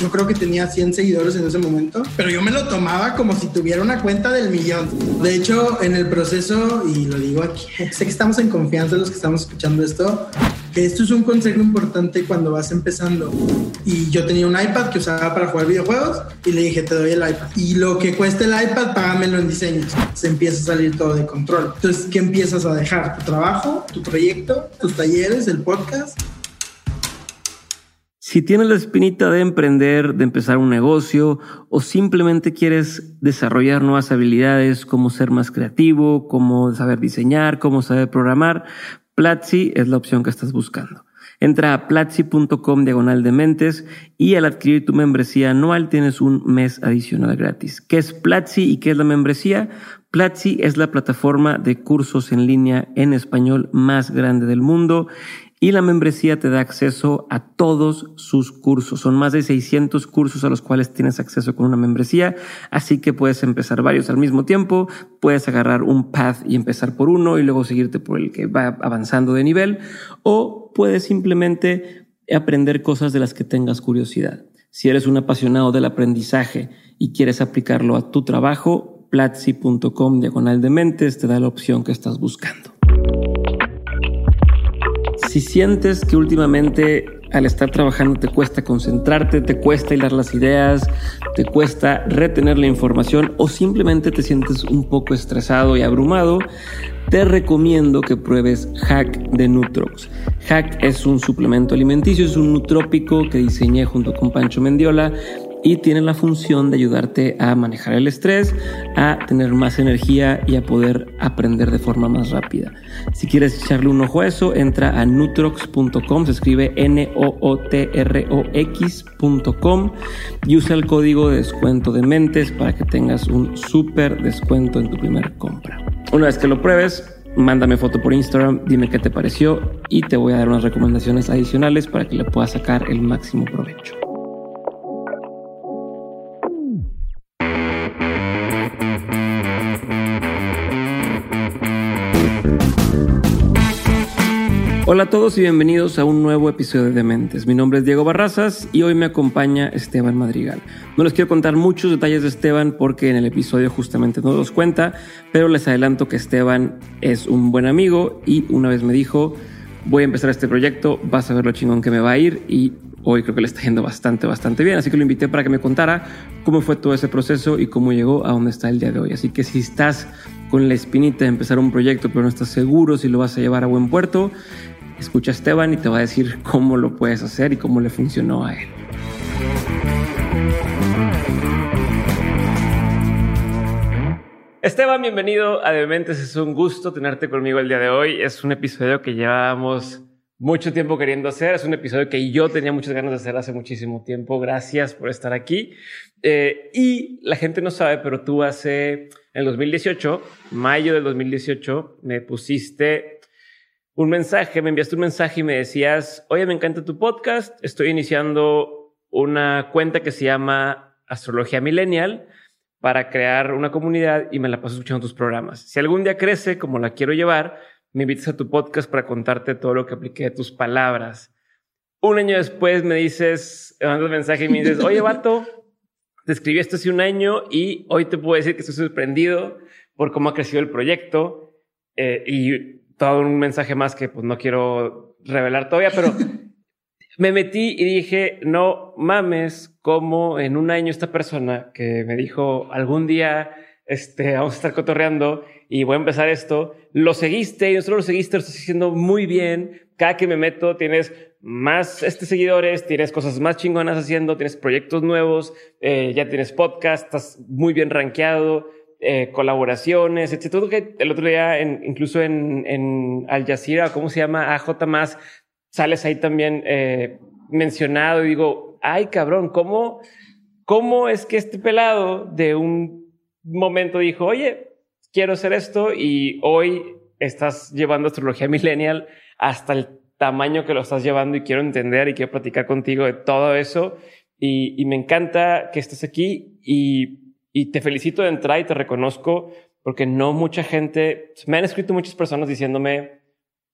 Yo creo que tenía 100 seguidores en ese momento, pero yo me lo tomaba como si tuviera una cuenta del millón. De hecho, en el proceso, y lo digo aquí, sé que estamos en confianza los que estamos escuchando esto, que esto es un consejo importante cuando vas empezando. Y yo tenía un iPad que usaba para jugar videojuegos y le dije, te doy el iPad. Y lo que cueste el iPad, págamelo en diseños. Se empieza a salir todo de control. Entonces, ¿qué empiezas a dejar? Tu trabajo, tu proyecto, tus talleres, el podcast. Si tienes la espinita de emprender, de empezar un negocio o simplemente quieres desarrollar nuevas habilidades como ser más creativo, como saber diseñar, como saber programar, Platzi es la opción que estás buscando. Entra a platzi.com diagonal de mentes y al adquirir tu membresía anual tienes un mes adicional gratis. ¿Qué es Platzi y qué es la membresía? Platzi es la plataforma de cursos en línea en español más grande del mundo y la membresía te da acceso a todos sus cursos. Son más de 600 cursos a los cuales tienes acceso con una membresía, así que puedes empezar varios al mismo tiempo, puedes agarrar un path y empezar por uno y luego seguirte por el que va avanzando de nivel, o puedes simplemente aprender cosas de las que tengas curiosidad. Si eres un apasionado del aprendizaje y quieres aplicarlo a tu trabajo, platzi.com diagonal de mentes te da la opción que estás buscando. Si sientes que últimamente al estar trabajando te cuesta concentrarte, te cuesta hilar las ideas, te cuesta retener la información o simplemente te sientes un poco estresado y abrumado, te recomiendo que pruebes Hack de Nutrox. Hack es un suplemento alimenticio, es un nutrópico que diseñé junto con Pancho Mendiola y tiene la función de ayudarte a manejar el estrés, a tener más energía y a poder aprender de forma más rápida. Si quieres echarle un ojo a eso, entra a nutrox.com, se escribe N-O-O-T-R-O-X.com y usa el código de descuento de mentes para que tengas un súper descuento en tu primera compra. Una vez que lo pruebes, mándame foto por Instagram, dime qué te pareció y te voy a dar unas recomendaciones adicionales para que le puedas sacar el máximo provecho. Hola a todos y bienvenidos a un nuevo episodio de Dementes. Mi nombre es Diego Barrazas y hoy me acompaña Esteban Madrigal. No les quiero contar muchos detalles de Esteban porque en el episodio justamente no los cuenta, pero les adelanto que Esteban es un buen amigo y una vez me dijo, voy a empezar este proyecto, vas a ver lo chingón que me va a ir y hoy creo que le está yendo bastante, bastante bien. Así que lo invité para que me contara cómo fue todo ese proceso y cómo llegó a donde está el día de hoy. Así que si estás con la espinita de empezar un proyecto pero no estás seguro si lo vas a llevar a buen puerto, Escucha a Esteban y te va a decir cómo lo puedes hacer y cómo le funcionó a él. Esteban, bienvenido a Dementes. Es un gusto tenerte conmigo el día de hoy. Es un episodio que llevábamos mucho tiempo queriendo hacer. Es un episodio que yo tenía muchas ganas de hacer hace muchísimo tiempo. Gracias por estar aquí. Eh, y la gente no sabe, pero tú hace, en el 2018, mayo del 2018, me pusiste un mensaje, me enviaste un mensaje y me decías, oye, me encanta tu podcast, estoy iniciando una cuenta que se llama Astrología Millennial para crear una comunidad y me la paso escuchando tus programas. Si algún día crece como la quiero llevar, me invitas a tu podcast para contarte todo lo que apliqué de tus palabras. Un año después me dices, me mandas un mensaje y me dices, oye, vato, te escribí esto hace un año y hoy te puedo decir que estoy sorprendido por cómo ha crecido el proyecto eh, y todo un mensaje más que pues no quiero revelar todavía, pero me metí y dije, no mames, como en un año esta persona que me dijo algún día, este, vamos a estar cotorreando y voy a empezar esto, lo seguiste y no solo lo seguiste, lo estás haciendo muy bien. Cada que me meto tienes más este, seguidores, tienes cosas más chingonas haciendo, tienes proyectos nuevos, eh, ya tienes podcast, estás muy bien rankeado eh, colaboraciones, etcétera. que el otro día, en, incluso en, en Al Jazeera, ¿cómo se llama? AJ más, sales ahí también eh, mencionado y digo, ay cabrón, ¿cómo, ¿cómo es que este pelado de un momento dijo, oye, quiero hacer esto y hoy estás llevando astrología millennial hasta el tamaño que lo estás llevando y quiero entender y quiero platicar contigo de todo eso. Y, y me encanta que estés aquí y y te felicito de entrar y te reconozco porque no mucha gente, me han escrito muchas personas diciéndome,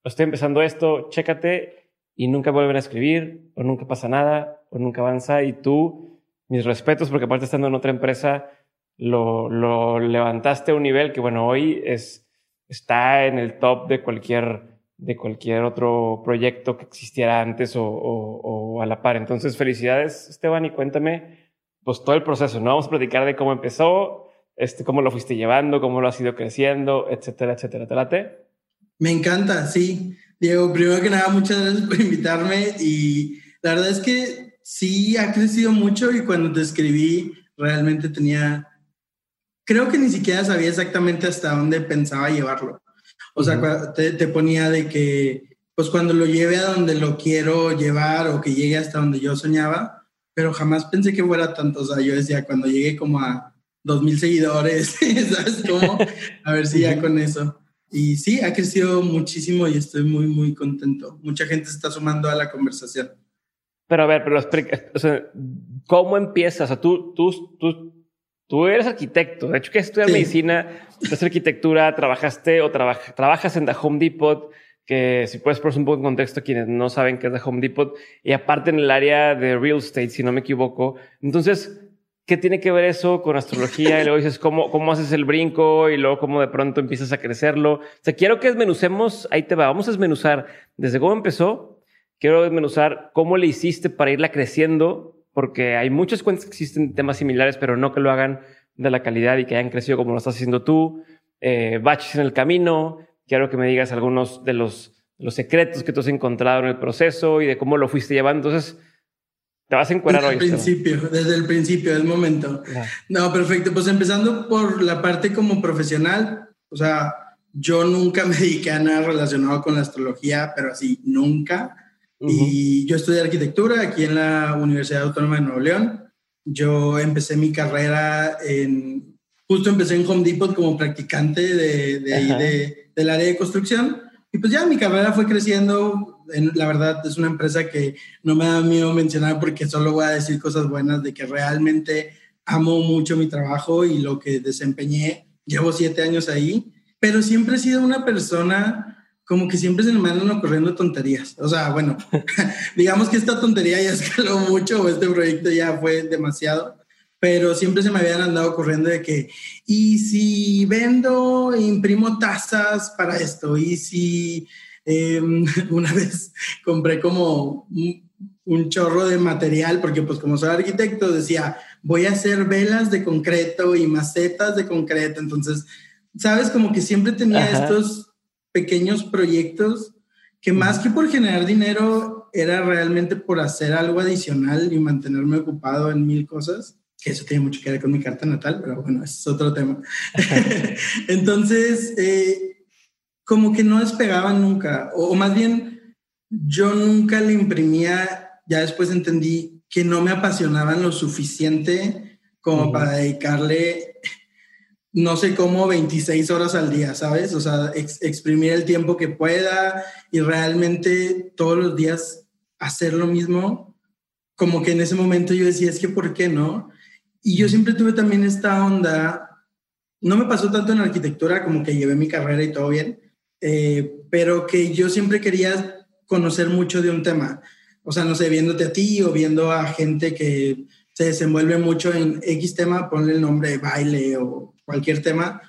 estoy empezando esto, chécate y nunca vuelven a escribir o nunca pasa nada o nunca avanza y tú mis respetos, porque aparte estando en otra empresa, lo, lo levantaste a un nivel que, bueno, hoy es, está en el top de cualquier, de cualquier otro proyecto que existiera antes o, o, a la par. Entonces, felicidades, Esteban, y cuéntame, pues todo el proceso, ¿no? Vamos a platicar de cómo empezó, este, cómo lo fuiste llevando, cómo lo has ido creciendo, etcétera, etcétera. ¿Te late? Me encanta, sí. Diego, primero que nada, muchas gracias por invitarme y la verdad es que sí ha crecido mucho y cuando te escribí realmente tenía, creo que ni siquiera sabía exactamente hasta dónde pensaba llevarlo. O sea, te, te, ponía de que, pues cuando lo lleve a donde lo quiero llevar o que llegue hasta donde yo soñaba, pero jamás pensé que fuera tanto. O sea, yo decía, cuando llegue como a dos mil seguidores, ¿sabes cómo? A ver si ya con eso. Y sí, ha crecido muchísimo y estoy muy, muy contento. Mucha gente se está sumando a la conversación. Pero a ver, pero o sea, ¿cómo empiezas? O sea, tú, tú, tú, tú eres arquitecto. De hecho, que estudias medicina, estudias arquitectura, trabajaste o trabajas en The Home Depot, que si puedes poner un poco en contexto quienes no saben qué es The Home Depot, y aparte en el área de real estate, si no me equivoco. Entonces, ¿Qué tiene que ver eso con astrología? Y luego dices, ¿cómo, cómo haces el brinco? Y luego, ¿cómo de pronto empiezas a crecerlo? O sea, quiero que desmenucemos, ahí te va, vamos a desmenuzar desde cómo empezó, quiero desmenuzar cómo le hiciste para irla creciendo, porque hay muchas cuentas que existen temas similares, pero no que lo hagan de la calidad y que hayan crecido como lo estás haciendo tú, eh, baches en el camino, quiero que me digas algunos de los, los secretos que tú has encontrado en el proceso y de cómo lo fuiste llevando. Entonces, te vas a encuadrar hoy. Desde el principio, desde el principio, el momento. No, perfecto. Pues empezando por la parte como profesional, o sea, yo nunca me dediqué a nada relacionado con la astrología, pero así, nunca. Y yo estudié arquitectura aquí en la Universidad Autónoma de Nuevo León. Yo empecé mi carrera en, justo empecé en Home Depot como practicante de, de ahí, de, del área de construcción. Y pues ya mi carrera fue creciendo, la verdad es una empresa que no me da miedo mencionar porque solo voy a decir cosas buenas de que realmente amo mucho mi trabajo y lo que desempeñé. Llevo siete años ahí, pero siempre he sido una persona como que siempre se me andan ocurriendo tonterías. O sea, bueno, digamos que esta tontería ya escaló mucho o este proyecto ya fue demasiado, pero siempre se me habían andado ocurriendo de que, y si vendo, imprimo tazas para esto, y si Em, una vez compré como un, chorro de material, porque pues como soy arquitecto decía, voy a hacer velas de concreto y macetas de concreto. Entonces, sabes, como que siempre tenía estos pequeños proyectos que más que por generar dinero, era realmente por hacer algo adicional y mantenerme ocupado en mil cosas que eso tiene mucho que ver con mi carta natal, pero bueno, es otro tema. Entonces, eh, como que no despegaban nunca, o, más bien yo nunca le imprimía, ya después entendí que no me apasionaban lo suficiente como para dedicarle, no sé cómo, 26 horas al día, ¿sabes? O sea, exprimir el tiempo que pueda y realmente todos los días hacer lo mismo, como que en ese momento yo decía, es que ¿por qué no? Y yo siempre tuve también esta onda, no me pasó tanto en arquitectura como que llevé mi carrera y todo bien, eh, pero que yo siempre quería conocer mucho de un tema. O sea, no sé, viéndote a ti o viendo a gente que se desenvuelve mucho en X tema, ponle el nombre de baile o cualquier tema,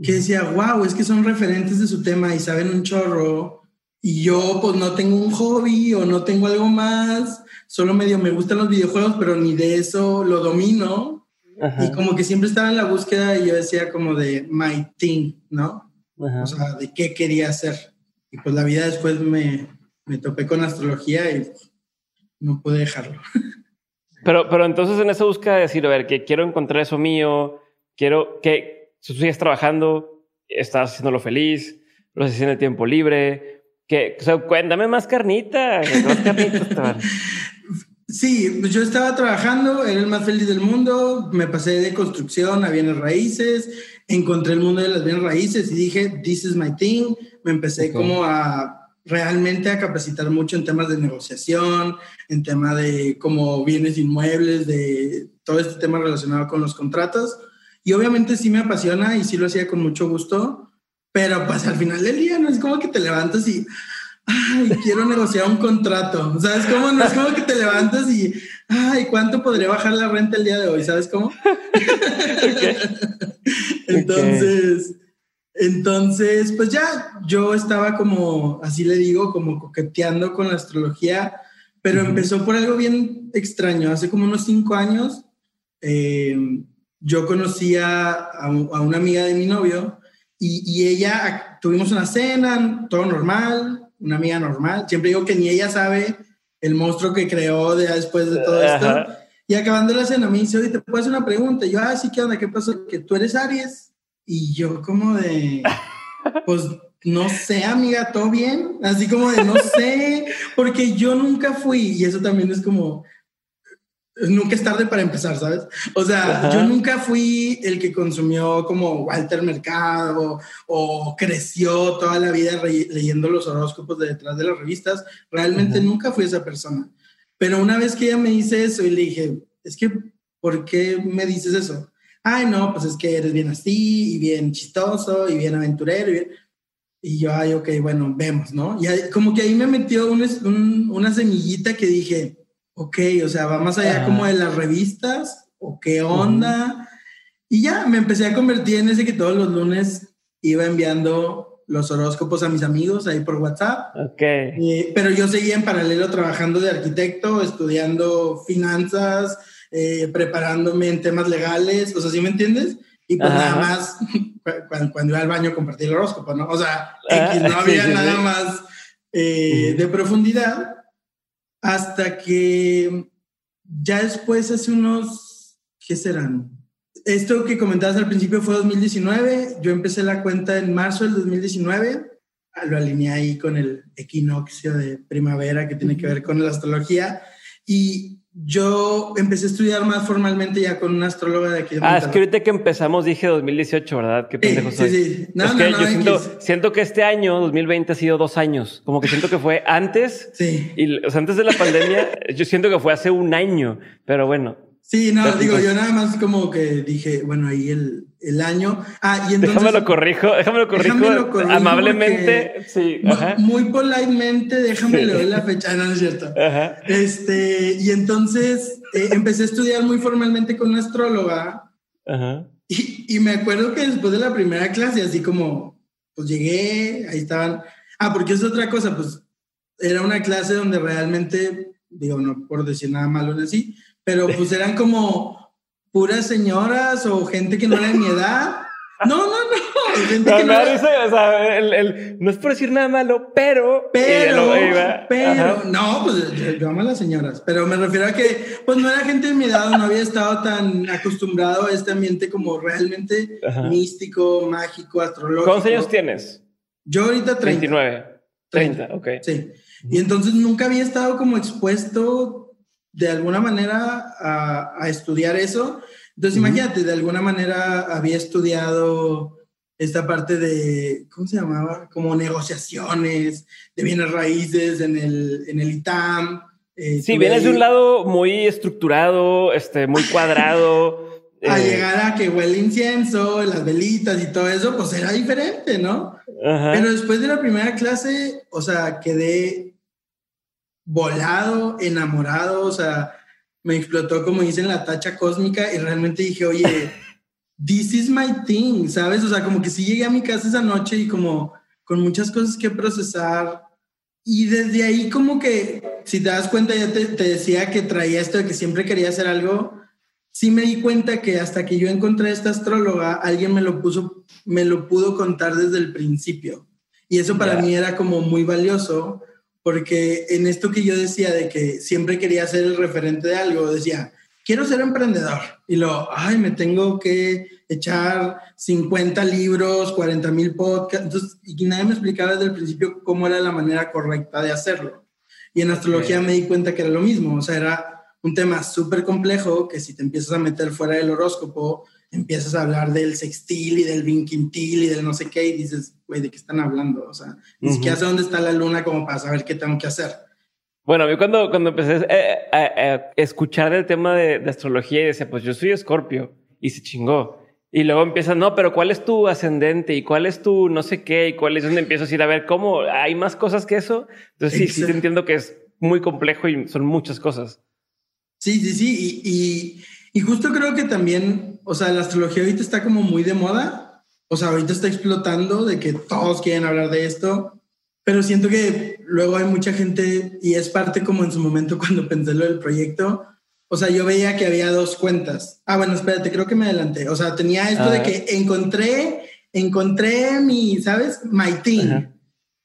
que decía, wow, es que son referentes de su tema y saben un chorro. Y yo pues no tengo un hobby o no tengo algo más, solo medio me gustan los videojuegos, pero ni de eso lo domino. Y como que siempre estaba en la búsqueda y yo decía como de my thing, ¿no? o sea, de qué quería hacer. Y pues la vida después me, me topé con astrología y no pude dejarlo. Pero, pero entonces en esa búsqueda de decir, a ver, que quiero encontrar eso mío, quiero que si tú sigues trabajando, estás haciéndolo feliz, lo haces en el tiempo libre, que, o sea, cuéntame más carnita, más carnita Sí, pues yo estaba trabajando, era el más feliz del mundo, me pasé de construcción a bienes raíces, encontré el mundo de las bienes raíces y dije, this is my thing, me empecé como a realmente a capacitar mucho en temas de negociación, en tema de como bienes inmuebles, de todo este tema relacionado con los contratos. Y obviamente sí me apasiona y sí lo hacía con mucho gusto, pero pues al final del día no es como que te levantas y ay, quiero negociar un contrato. ¿Sabes cómo? No es como que te levantas y, ay, ¿cuánto podría bajar la renta el día de hoy? ¿Sabes cómo? entonces, entonces, pues ya yo estaba como, así le digo, como coqueteando con la astrología, pero empezó por algo bien extraño. Hace como unos cinco años, eh, yo conocía a, una amiga de mi novio y, y ella, tuvimos una cena, todo normal, una amiga normal. Siempre digo que ni ella sabe el monstruo que creó de, después de todo esto. Y acabando la cena me dice, oye, ¿te puedo hacer una pregunta? Y yo, ah, sí, ¿qué onda? ¿Qué pasó? Que tú eres Aries. Y yo como de, pues no sé, amiga, ¿todo bien? Así como de, no sé, porque yo nunca fui, y eso también es como, nunca es tarde para empezar, ¿sabes? O sea, yo nunca fui el que consumió como Walter Mercado o creció toda la vida leyendo los horóscopos de detrás de las revistas. Realmente nunca fui esa persona. Pero una vez que ella me dice eso y le dije, es que, ¿por qué me dices eso? Ay, no, pues es que eres bien así y bien chistoso y bien aventurero. Y, yo, ay, ok, bueno, vemos, ¿no? Y como que ahí me metió una semillita que dije, ok, o sea, va más allá como de las revistas o qué onda. Y ya me empecé a convertir en ese que todos los lunes iba enviando los horóscopos a mis amigos ahí por WhatsApp. Ok. Eh, pero yo seguía en paralelo trabajando de arquitecto, estudiando finanzas, eh, preparándome en temas legales, o sea, ¿sí me entiendes? Y pues nada más, cuando, iba al baño compartí el horóscopo, ¿no? O sea, ah, no había nada más eh, de profundidad hasta que ya después, hace unos, ¿qué serán? Esto que comentabas al principio fue 2019, yo empecé la cuenta en marzo del 2019, lo alineé ahí con el equinoccio de primavera que tiene que ver con la astrología. Y yo empecé a estudiar más formalmente ya con una astróloga de aquí. De ah, es que ahorita que empezamos dije 2018, ¿verdad? Qué pendejo sí, Sí, sí. No, no, no, yo siento, siento, que este año, 2020, ha sido dos años. Como que siento que fue antes. Sí. Y, o sea, antes de la pandemia, yo siento que fue hace un año. Pero bueno, Sí, no, digo, yo nada más como que dije, bueno, ahí el, el año. Ah, y entonces. Déjame lo corrijo, déjame lo corrijo. amablemente, sí. Muy politemente, déjame leer la fecha, no, es cierto. Ajá. Este, y entonces eh, empecé a estudiar muy formalmente con una astróloga. Ajá. Y, y me acuerdo que después de la primera clase, así como, pues llegué, ahí estaban. Ah, porque es otra cosa, pues era una clase donde realmente, digo, no por decir nada malo en así pero pues eran como puras señoras o gente que no era de mi edad. No, no, no. Gente no, no, o sea, el, no es por decir nada malo, pero. Pero, pero, no, pues yo, amo a las señoras, pero me refiero a que, pues no era gente de mi edad, no había estado tan acostumbrado a este ambiente como realmente místico, mágico, astrológico. ¿Cuántos años tienes? Yo ahorita 30. 29. 30, ok. Sí. Y entonces nunca había estado como expuesto de alguna manera a, estudiar eso. Entonces, imagínate, de alguna manera había estudiado esta parte de, ¿cómo se llamaba? Como negociaciones de bienes raíces en el, en el ITAM. Eh, sí, vienes de un lado muy estructurado, este, muy cuadrado. a eh, llegar a que huele incienso, las velitas y todo eso, pues era diferente, ¿no? Pero después de la primera clase, o sea, quedé volado, enamorado, o sea, me explotó como dicen la tacha cósmica y realmente dije, oye, this is my thing, ¿sabes? O sea, como que sí llegué a mi casa esa noche y como con muchas cosas que procesar. Y desde ahí como que, si te das cuenta, ya te, decía que traía esto de que siempre quería hacer algo. Sí me di cuenta que hasta que yo encontré esta astróloga, alguien me lo puso, me lo pudo contar desde el principio. Y eso para mí era como muy valioso porque en esto que yo decía de que siempre quería ser el referente de algo, decía, quiero ser emprendedor. Y lo, ay, me tengo que echar 50 libros, 40 mil podcasts. Entonces, y nadie me explicaba desde el principio cómo era la manera correcta de hacerlo. Y en astrología me di cuenta que era lo mismo. O sea, era un tema súper complejo que si te empiezas a meter fuera del horóscopo, empiezas a hablar del sextil y del vinquintil y del no sé qué y dices, güey, ¿de qué están hablando? O sea, ni siquiera sé dónde está la luna como para saber qué tengo que hacer. Bueno, mí cuando, cuando empecé a, escuchar el tema de, astrología y decía, pues yo soy escorpio y se chingó. Y luego empiezas, no, pero ¿cuál es tu ascendente? ¿Y cuál es tu no sé qué? ¿Y cuál es donde empiezas a ir a ver cómo hay más cosas que eso? Entonces sí, sí te entiendo que es muy complejo y son muchas cosas. Sí, sí, sí. Y, y, justo creo que también, o sea, la astrología ahorita está como muy de moda. O sea, ahorita está explotando de que todos quieren hablar de esto. Pero siento que luego hay mucha gente y es parte como en su momento cuando pensé lo del proyecto o sea, yo veía que había dos cuentas. Ah, bueno, espérate, creo que me adelanté. O sea, tenía esto de que encontré, encontré mi, ¿sabes? My team.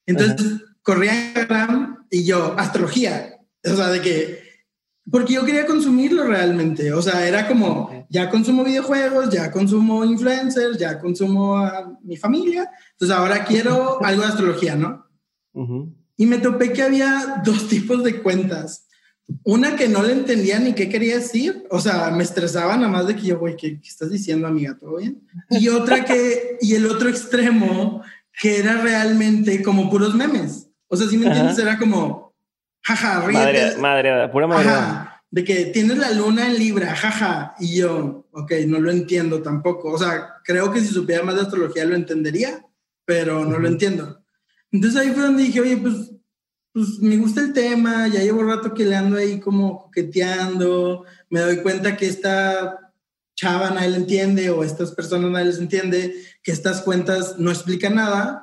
Entonces, corría a Instagram y yo, astrología. O sea, de que, porque yo quería consumirlo realmente. O sea, era como, ya consumo videojuegos, ya consumo influencers, ya consumo a mi familia. Entonces, ahora quiero algo de astrología, ¿no? Y me topé que había dos tipos de cuentas una que no le entendía ni qué quería decir, o sea, me estresaba nada más de que yo, güey, ¿qué, estás diciendo, amiga? ¿Todo bien? Y otra que, y el otro extremo, que era realmente como puros memes. O sea, si me entiendes, era como, jaja, ríete. Madre, madre, pura madre. de que tienes la luna en Libra, jaja. Y yo, ok, no lo entiendo tampoco. O sea, creo que si supiera más de astrología lo entendería, pero no lo entiendo. Entonces ahí fue donde dije, oye, pues pues me gusta el tema, ya llevo rato que le ando ahí como coqueteando, me doy cuenta que esta chava nadie le entiende o estas personas nadie les entiende, que estas cuentas no explican nada.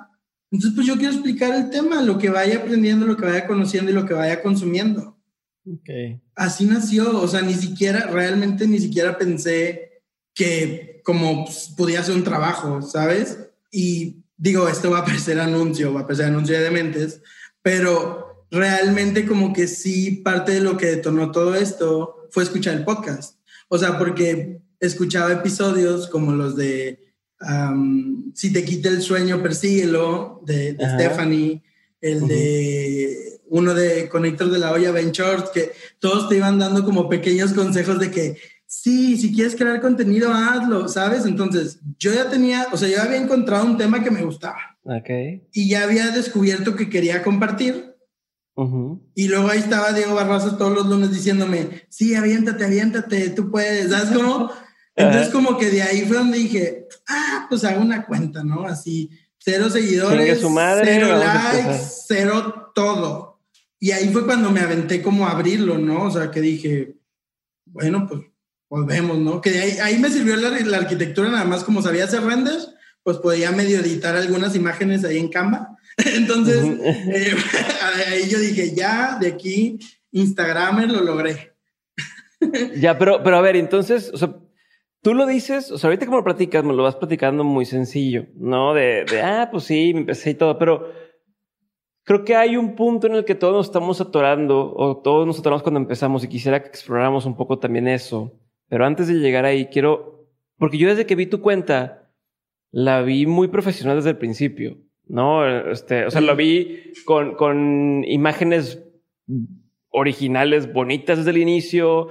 Entonces, pues yo quiero explicar el tema, lo que vaya aprendiendo, lo que vaya conociendo y lo que vaya consumiendo. Okay. Así nació, o sea, ni siquiera, realmente ni siquiera pensé que como pues, podía ser un trabajo, ¿sabes? Y digo, esto va a parecer anuncio, va a parecer anuncio de dementes, pero realmente como que sí, parte de lo que detonó todo esto fue escuchar el podcast. O sea, porque escuchaba episodios como los de Si te quita el sueño, persíguelo, de, Stephanie, el de uno de Conector de la Olla, Short, que todos te iban dando como pequeños consejos de que sí, si quieres crear contenido, hazlo, ¿sabes? Entonces, yo ya tenía, o sea, yo había encontrado un tema que me gustaba. Y ya había descubierto que quería compartir. Y luego ahí estaba Diego Barraza todos los lunes diciéndome, sí, aviéntate, aviéntate, tú puedes, ¿sabes cómo? Entonces como que de ahí fue donde dije, ah, pues hago una cuenta, ¿no? Así, cero seguidores, cero likes, cero todo. Y ahí fue cuando me aventé como a abrirlo, ¿no? O sea, que dije, bueno, pues volvemos, ¿no? Que ahí, ahí me sirvió la, la, arquitectura nada más como sabía hacer renders, pues podía medio editar algunas imágenes ahí en Canva. Entonces, eh, ahí yo dije, ya, de aquí, Instagramer lo logré. ya, pero, pero a ver, entonces, o sea, tú lo dices, o sea, ahorita como lo platicas, me lo vas platicando muy sencillo, ¿no? De, de, ah, pues sí, me empecé y todo, pero creo que hay un punto en el que todos nos estamos atorando, o todos nos atoramos cuando empezamos, y quisiera que exploráramos un poco también eso. Pero antes de llegar ahí, quiero, porque yo desde que vi tu cuenta, la vi muy profesional desde el principio, ¿no? Este, o sea, lo vi con, con imágenes originales, bonitas desde el inicio,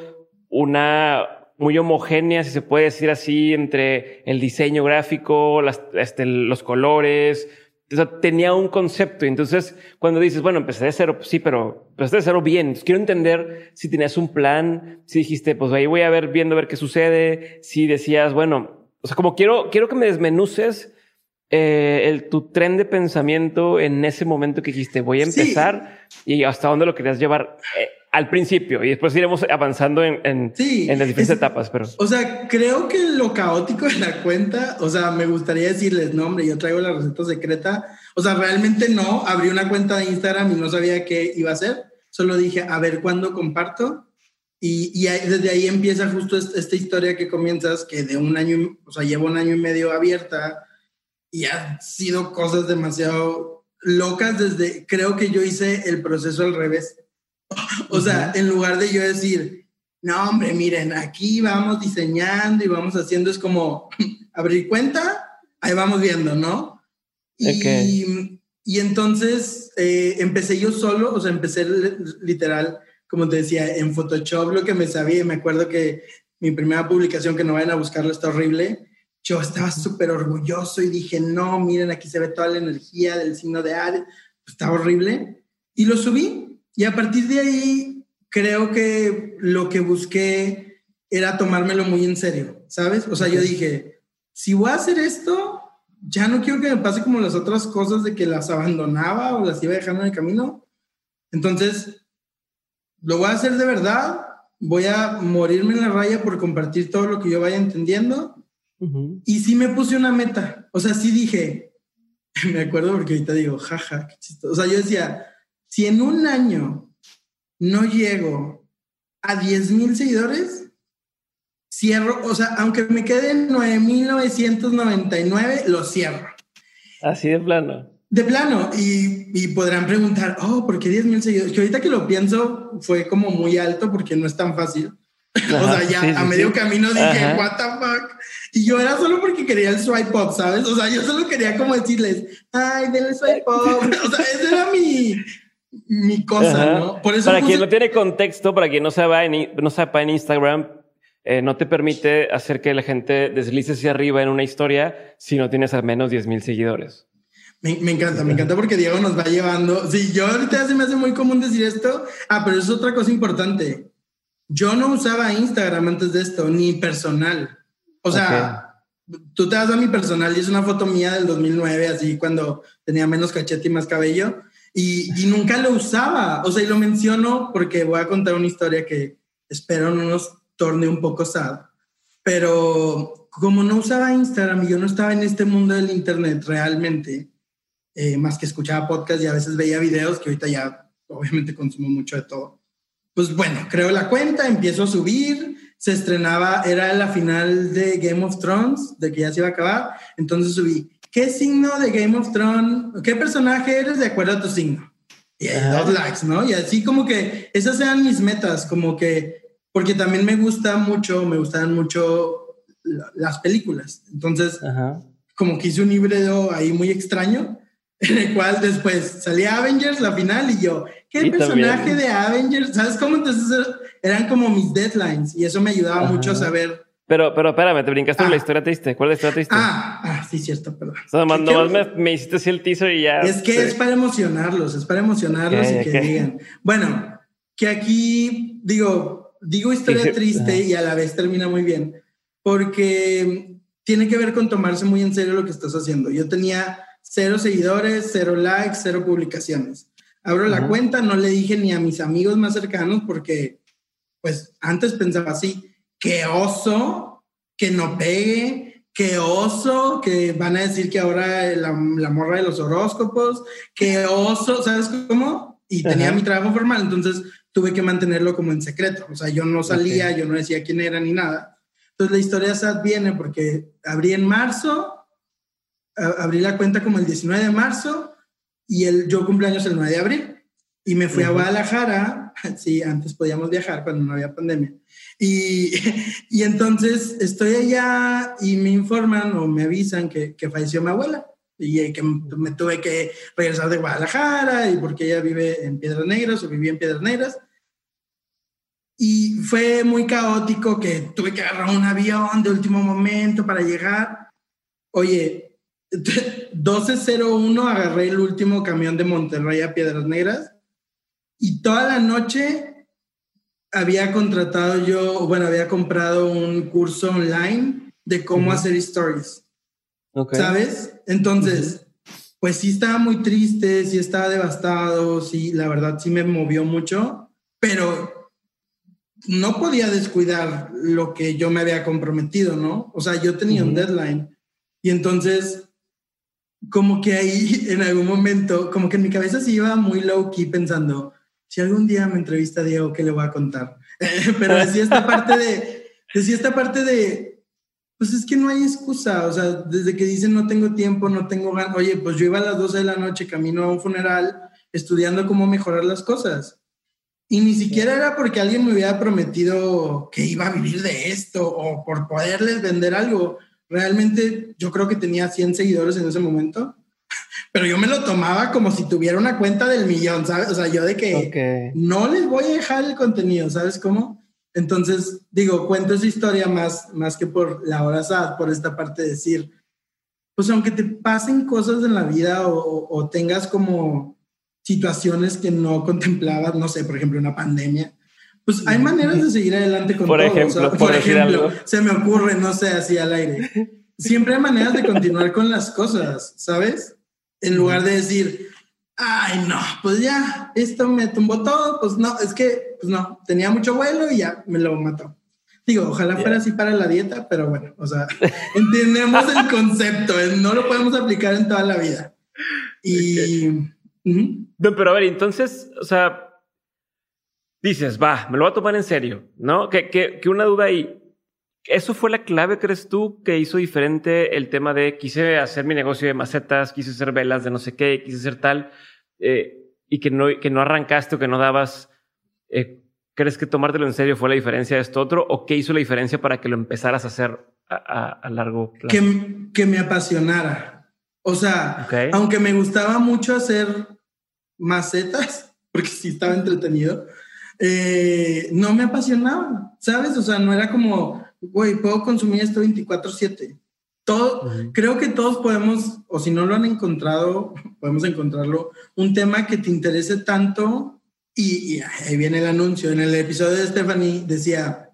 una muy homogénea, si se puede decir así, entre el diseño gráfico, las, este, los colores. O sea, tenía un concepto. Y entonces, cuando dices, bueno, empecé de cero, pues sí, pero empecé de cero bien. quiero entender si tenías un plan, si dijiste, pues ahí voy a ver, viendo, a ver qué sucede. Si decías, bueno, o sea, como quiero, quiero que me desmenuces eh, el, tu tren de pensamiento en ese momento que dijiste, voy a empezar y hasta dónde lo querías llevar eh, al principio y después iremos avanzando en, en, en las diferentes etapas. Pero, o sea, creo que lo caótico de la cuenta, o sea, me gustaría decirles nombre, yo traigo la receta secreta. O sea, realmente no abrí una cuenta de Instagram y no sabía qué iba a hacer. Solo dije, a ver cuándo comparto y, desde ahí empieza justo esta historia que comienzas, que de un año, o sea, llevo un año y medio abierta y han sido cosas demasiado locas desde, creo que yo hice el proceso al revés. o sea, en lugar de yo decir, no, hombre, miren, aquí vamos diseñando y vamos haciendo, es como abrir cuenta, ahí vamos viendo, ¿no? Y, y entonces eh, empecé yo solo, o sea, empecé literal como te decía, en Photoshop lo que me sabía, me acuerdo que mi primera publicación, que no vayan a buscarlo, está horrible. Yo estaba súper orgulloso y dije, no, miren, aquí se ve toda la energía del signo de Aries. Está horrible. Y lo subí. Y a partir de ahí, creo que lo que busqué era tomármelo muy en serio, ¿sabes? O sea, yo dije, si voy a hacer esto, ya no quiero que me pase como las otras cosas de que las abandonaba o las iba dejando en el camino. Entonces, lo voy a hacer de verdad, voy a morirme en la raya por compartir todo lo que yo vaya entendiendo. Y sí me puse una meta, o sea, sí dije, me acuerdo porque ahorita digo, jaja, qué chistoso. O sea, yo decía, si en un año no llego a 10 mil seguidores, cierro, o sea, aunque me queden 9.999, lo cierro. Así de plano. De plano, y, podrán preguntar, oh, ¿por qué 10 mil seguidores? Que ahorita que lo pienso fue como muy alto porque no es tan fácil. o sea, ya a medio camino dije, what the fuck. Y yo era solo porque quería el swipe up, ¿sabes? O sea, yo solo quería como decirles, ay, denle swipe up. o sea, esa era mi, mi cosa, ¿no? Por eso para quien no tiene contexto, para quien no sepa en, no sepa en Instagram, eh, no te permite hacer que la gente deslice hacia arriba en una historia si no tienes al menos 10 mil seguidores. Me, encanta, me encanta porque Diego nos va llevando. Sí, yo ahorita se me hace muy común decir esto. Ah, pero es otra cosa importante. Yo no usaba Instagram antes de esto, ni personal. O sea, tú te das a mi personal y es una foto mía del 2009, así cuando tenía menos cachete y más cabello. Y, y nunca lo usaba. O sea, y lo menciono porque voy a contar una historia que espero no nos torne un poco sad. Pero como no usaba Instagram y yo no estaba en este mundo del Internet realmente, eh, más que escuchaba podcast y a veces veía videos, que ahorita ya obviamente consumo mucho de todo. Pues bueno, creo la cuenta, empiezo a subir, se estrenaba, era la final de Game of Thrones, de que ya se iba a acabar, entonces subí, ¿qué signo de Game of Thrones, qué personaje eres de acuerdo a tu signo? Y dos likes, ¿no? Y así como que esas eran mis metas, como que, porque también me gusta mucho, me gustaban mucho las películas, entonces como que hice un híbrido ahí muy extraño en el cual después salía Avengers, la final, y yo, ¿qué personaje de Avengers? ¿Sabes cómo? Entonces eran como mis deadlines y eso me ayudaba mucho a saber. Pero, pero espérame, te brincaste la ah. historia triste. ¿Cuál es la historia triste? Ah, ah sí, cierto, perdón. O nomás me, me, hiciste así el teaser y ya. Es que es para emocionarlos, es para emocionarlos y que digan. Bueno, que aquí digo, digo historia triste y a la vez termina muy bien, porque tiene que ver con tomarse muy en serio lo que estás haciendo. Yo tenía cero seguidores, cero likes, cero publicaciones. Abro la cuenta, no le dije ni a mis amigos más cercanos porque, pues, antes pensaba así, qué oso, que no pegue, qué oso, que van a decir que ahora la, morra de los horóscopos, qué oso, ¿sabes cómo? Y tenía mi trabajo formal, entonces tuve que mantenerlo como en secreto. O sea, yo no salía, yo no decía quién era ni nada. Entonces la historia SAT viene porque abrí en marzo, abrí la cuenta como el 19 de marzo y el, yo cumpleaños el 9 de abril. Y me fui a Guadalajara, sí, antes podíamos viajar cuando no había pandemia. Y, y entonces estoy allá y me informan o me avisan que, que falleció mi abuela y que me tuve que regresar de Guadalajara y porque ella vive en Piedras Negras o vivía en Piedras Negras. Y fue muy caótico que tuve que agarrar un avión de último momento para llegar. Oye, 12.01 agarré el último camión de Monterrey a Piedras Negras y toda la noche había contratado yo, bueno, había comprado un curso online de cómo hacer stories. ¿Sabes? Entonces, pues sí estaba muy triste, sí estaba devastado, sí, la verdad sí me movió mucho, pero no podía descuidar lo que yo me había comprometido, ¿no? O sea, yo tenía un deadline. Y entonces como que ahí en algún momento, como que en mi cabeza se iba muy low key pensando, si algún día me entrevista Diego, ¿qué le voy a contar? Pero decía esta parte de, decía esta parte de, pues es que no hay excusa, o sea, desde que dicen no tengo tiempo, no tengo ganas, oye, pues yo iba a las 12 de la noche camino a un funeral estudiando cómo mejorar las cosas. Y ni siquiera era porque alguien me hubiera prometido que iba a vivir de esto o por poderles vender algo realmente yo creo que tenía 100 seguidores en ese momento, pero yo me lo tomaba como si tuviera una cuenta del millón, ¿sabes? O sea, yo de que no les voy a dejar el contenido, ¿sabes cómo? Entonces, digo, cuento esa historia más, más que por la hora sad, por esta parte de decir, pues aunque te pasen cosas en la vida o, o tengas como situaciones que no contemplabas, no sé, por ejemplo, una pandemia, pues hay maneras de seguir adelante con por Ejemplo, por, ejemplo, se me ocurre, no sé, así al aire. siempre hay maneras de continuar con las cosas, ¿sabes? En lugar de decir, ay, no, pues ya, esto me tumbó todo, pues no, es que, pues no, tenía mucho vuelo y ya me lo mató. Digo, ojalá fuera así para la dieta, pero bueno, o sea, entendemos el concepto, no lo podemos aplicar en toda la vida. Y... no, pero a ver, entonces, o sea, dices, va, me lo voy a tomar en serio, ¿no? Que, que, que una duda ahí, ¿Eso fue la clave, crees tú, que hizo diferente el tema de quise hacer mi negocio de macetas, quise hacer velas de no sé qué, quise hacer tal, eh, y que no, que no arrancaste o que no dabas? Eh, ¿Crees que tomártelo en serio fue la diferencia de esto otro? ¿O qué hizo la diferencia para que lo empezaras a hacer a, largo plazo? Que, que, me apasionara. O sea, aunque me gustaba mucho hacer macetas, porque sí estaba entretenido, eh, no me apasionaba, ¿sabes? O sea, no era como, güey, puedo consumir esto 24/7. Todo, Creo que todos podemos, o si no lo han encontrado, podemos encontrarlo, un tema que te interese tanto y, ahí viene el anuncio. En el episodio de Stephanie decía,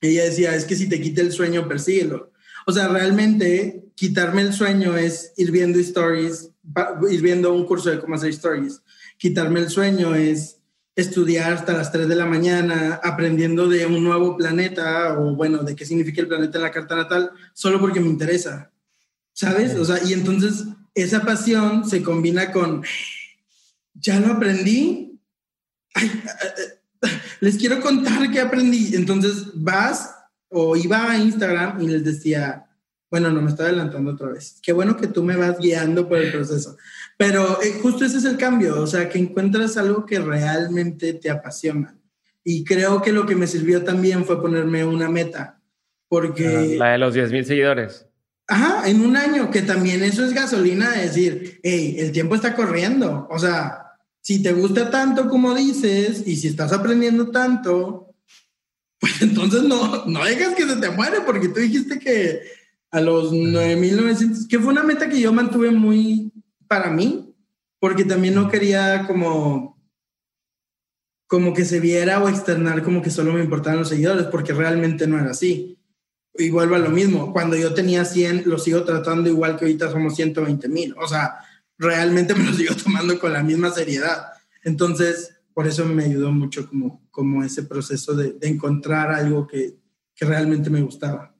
ella decía, es que si te quita el sueño, persíguelo. O sea, realmente quitarme el sueño es ir viendo stories, ir viendo un curso de cómo hacer stories. Quitarme el sueño es estudiar hasta las 3 de la mañana, aprendiendo de un nuevo planeta o bueno, de qué significa el planeta en la carta natal, solo porque me interesa. ¿Sabes? O sea, y entonces esa pasión se combina con, ya lo aprendí, ay, eh, eh, les quiero contar qué aprendí. Entonces vas o iba a Instagram y les decía, bueno, no me estoy adelantando otra vez. Qué bueno que tú me vas guiando por el proceso. Pero eh, justo ese es el cambio, o sea, que encuentras algo que realmente te apasiona. Y creo que lo que me sirvió también fue ponerme una meta, porque... La de los 10 mil seguidores. Ajá, en un año, que también eso es gasolina, de decir, hey, el tiempo está corriendo. O sea, si te gusta tanto como dices y si estás aprendiendo tanto, pues entonces no, no dejas que se te muere porque tú dijiste que a los 9.900, que fue una meta que yo mantuve muy para mí, porque también no quería como como que se viera o externar como que solo me importaban los seguidores, porque realmente no era así. Y vuelvo a lo mismo, cuando yo tenía 100, lo sigo tratando igual que ahorita somos 120 mil. O sea, realmente me lo sigo tomando con la misma seriedad. Entonces, por eso me ayudó mucho como, como ese proceso de, encontrar algo que, que, realmente me gustaba.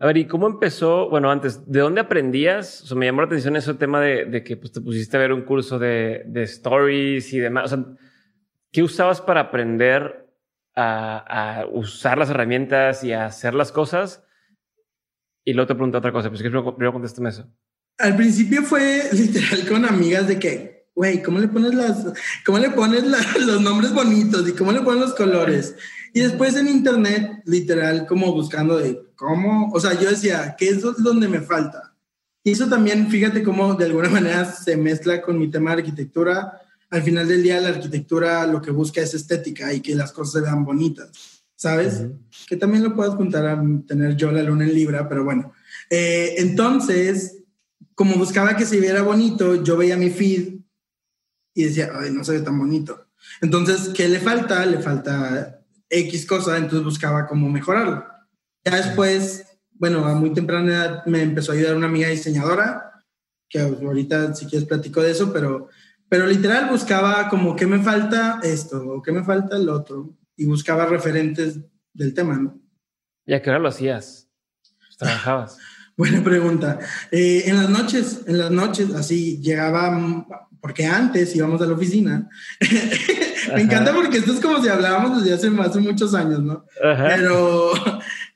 A ver, ¿y cómo empezó? Bueno, antes, ¿de dónde aprendías? O sea, me llamó la atención ese tema de, de que pues, te pusiste a ver un curso de, de, stories y demás. O sea, ¿qué usabas para aprender a, a, usar las herramientas y a hacer las cosas? Y luego te pregunto otra cosa, pues primero, primero contéstame eso. Al principio fue literal con amigas de que, güey, ¿cómo le pones las, cómo le pones los nombres bonitos y cómo le pones los colores? Y después en internet, literal, como buscando de cómo, o sea, yo decía, ¿qué es donde me falta? Y eso también, fíjate cómo de alguna manera se mezcla con mi tema de arquitectura. Al final del día, la arquitectura lo que busca es estética y que las cosas se vean bonitas, ¿sabes? Que también lo puedo juntar a tener yo la luna en Libra, pero bueno. Eh, entonces, como buscaba que se viera bonito, yo veía mi feed y decía, ay, no se ve tan bonito. Entonces, ¿qué le falta? Le falta X cosa, entonces buscaba cómo mejorarlo. Ya después, bueno, a muy temprana edad me empezó a ayudar una amiga diseñadora, que ahorita si quieres platico de eso, pero, pero literal buscaba como qué me falta esto o qué me falta el otro y buscaba referentes del tema, ¿no? ¿Y a qué hora lo hacías? ¿Trabajabas? Buena pregunta. Eh, en las noches, en las noches, así llegaba, porque antes íbamos a la oficina. Me encanta porque esto es como si hablábamos desde hace, hace muchos años, ¿no? Pero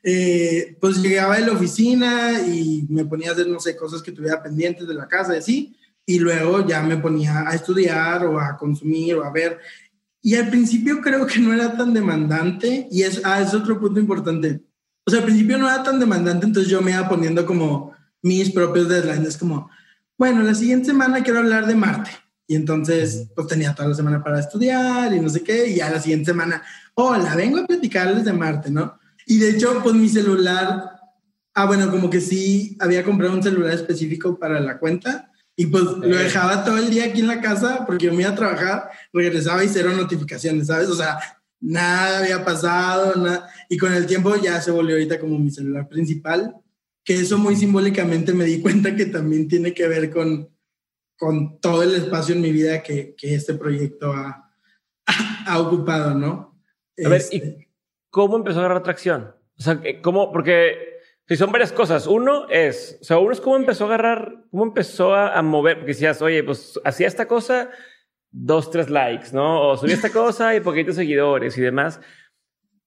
eh, pues llegaba a la oficina y me ponía a hacer, no sé, cosas que tuviera pendientes de la casa y así. Y luego ya me ponía a estudiar o a consumir o a ver. Y al principio creo que no era tan demandante. Y es, ah, es otro punto importante o sea, al principio no era tan demandante, entonces yo me iba poniendo como mis propios deadlines, como, bueno, la siguiente semana quiero hablar de Marte. Y entonces, pues tenía toda la semana para estudiar y no sé qué, y ya la siguiente semana, hola, vengo a platicarles de Marte, ¿no? Y de hecho, pues mi celular, ah, bueno, como que sí, había comprado un celular específico para la cuenta, y pues lo dejaba todo el día aquí en la casa porque yo me iba a trabajar, regresaba y cero notificaciones, ¿sabes? O sea, nada había pasado, nada. Y con el tiempo ya se volvió ahorita como mi celular principal, que eso muy simbólicamente me di cuenta que también tiene que ver con, con todo el espacio en mi vida que, que este proyecto ha, ha, ocupado, ¿no? A ver, ¿y este cómo empezó a agarrar tracción? O sea, ¿cómo? Porque si son varias cosas. Uno es, o sea, uno es cómo empezó a agarrar, cómo empezó a, a mover, porque decías, oye, pues hacía esta cosa, dos, tres likes, ¿no? O subí esta cosa y poquitos seguidores y demás.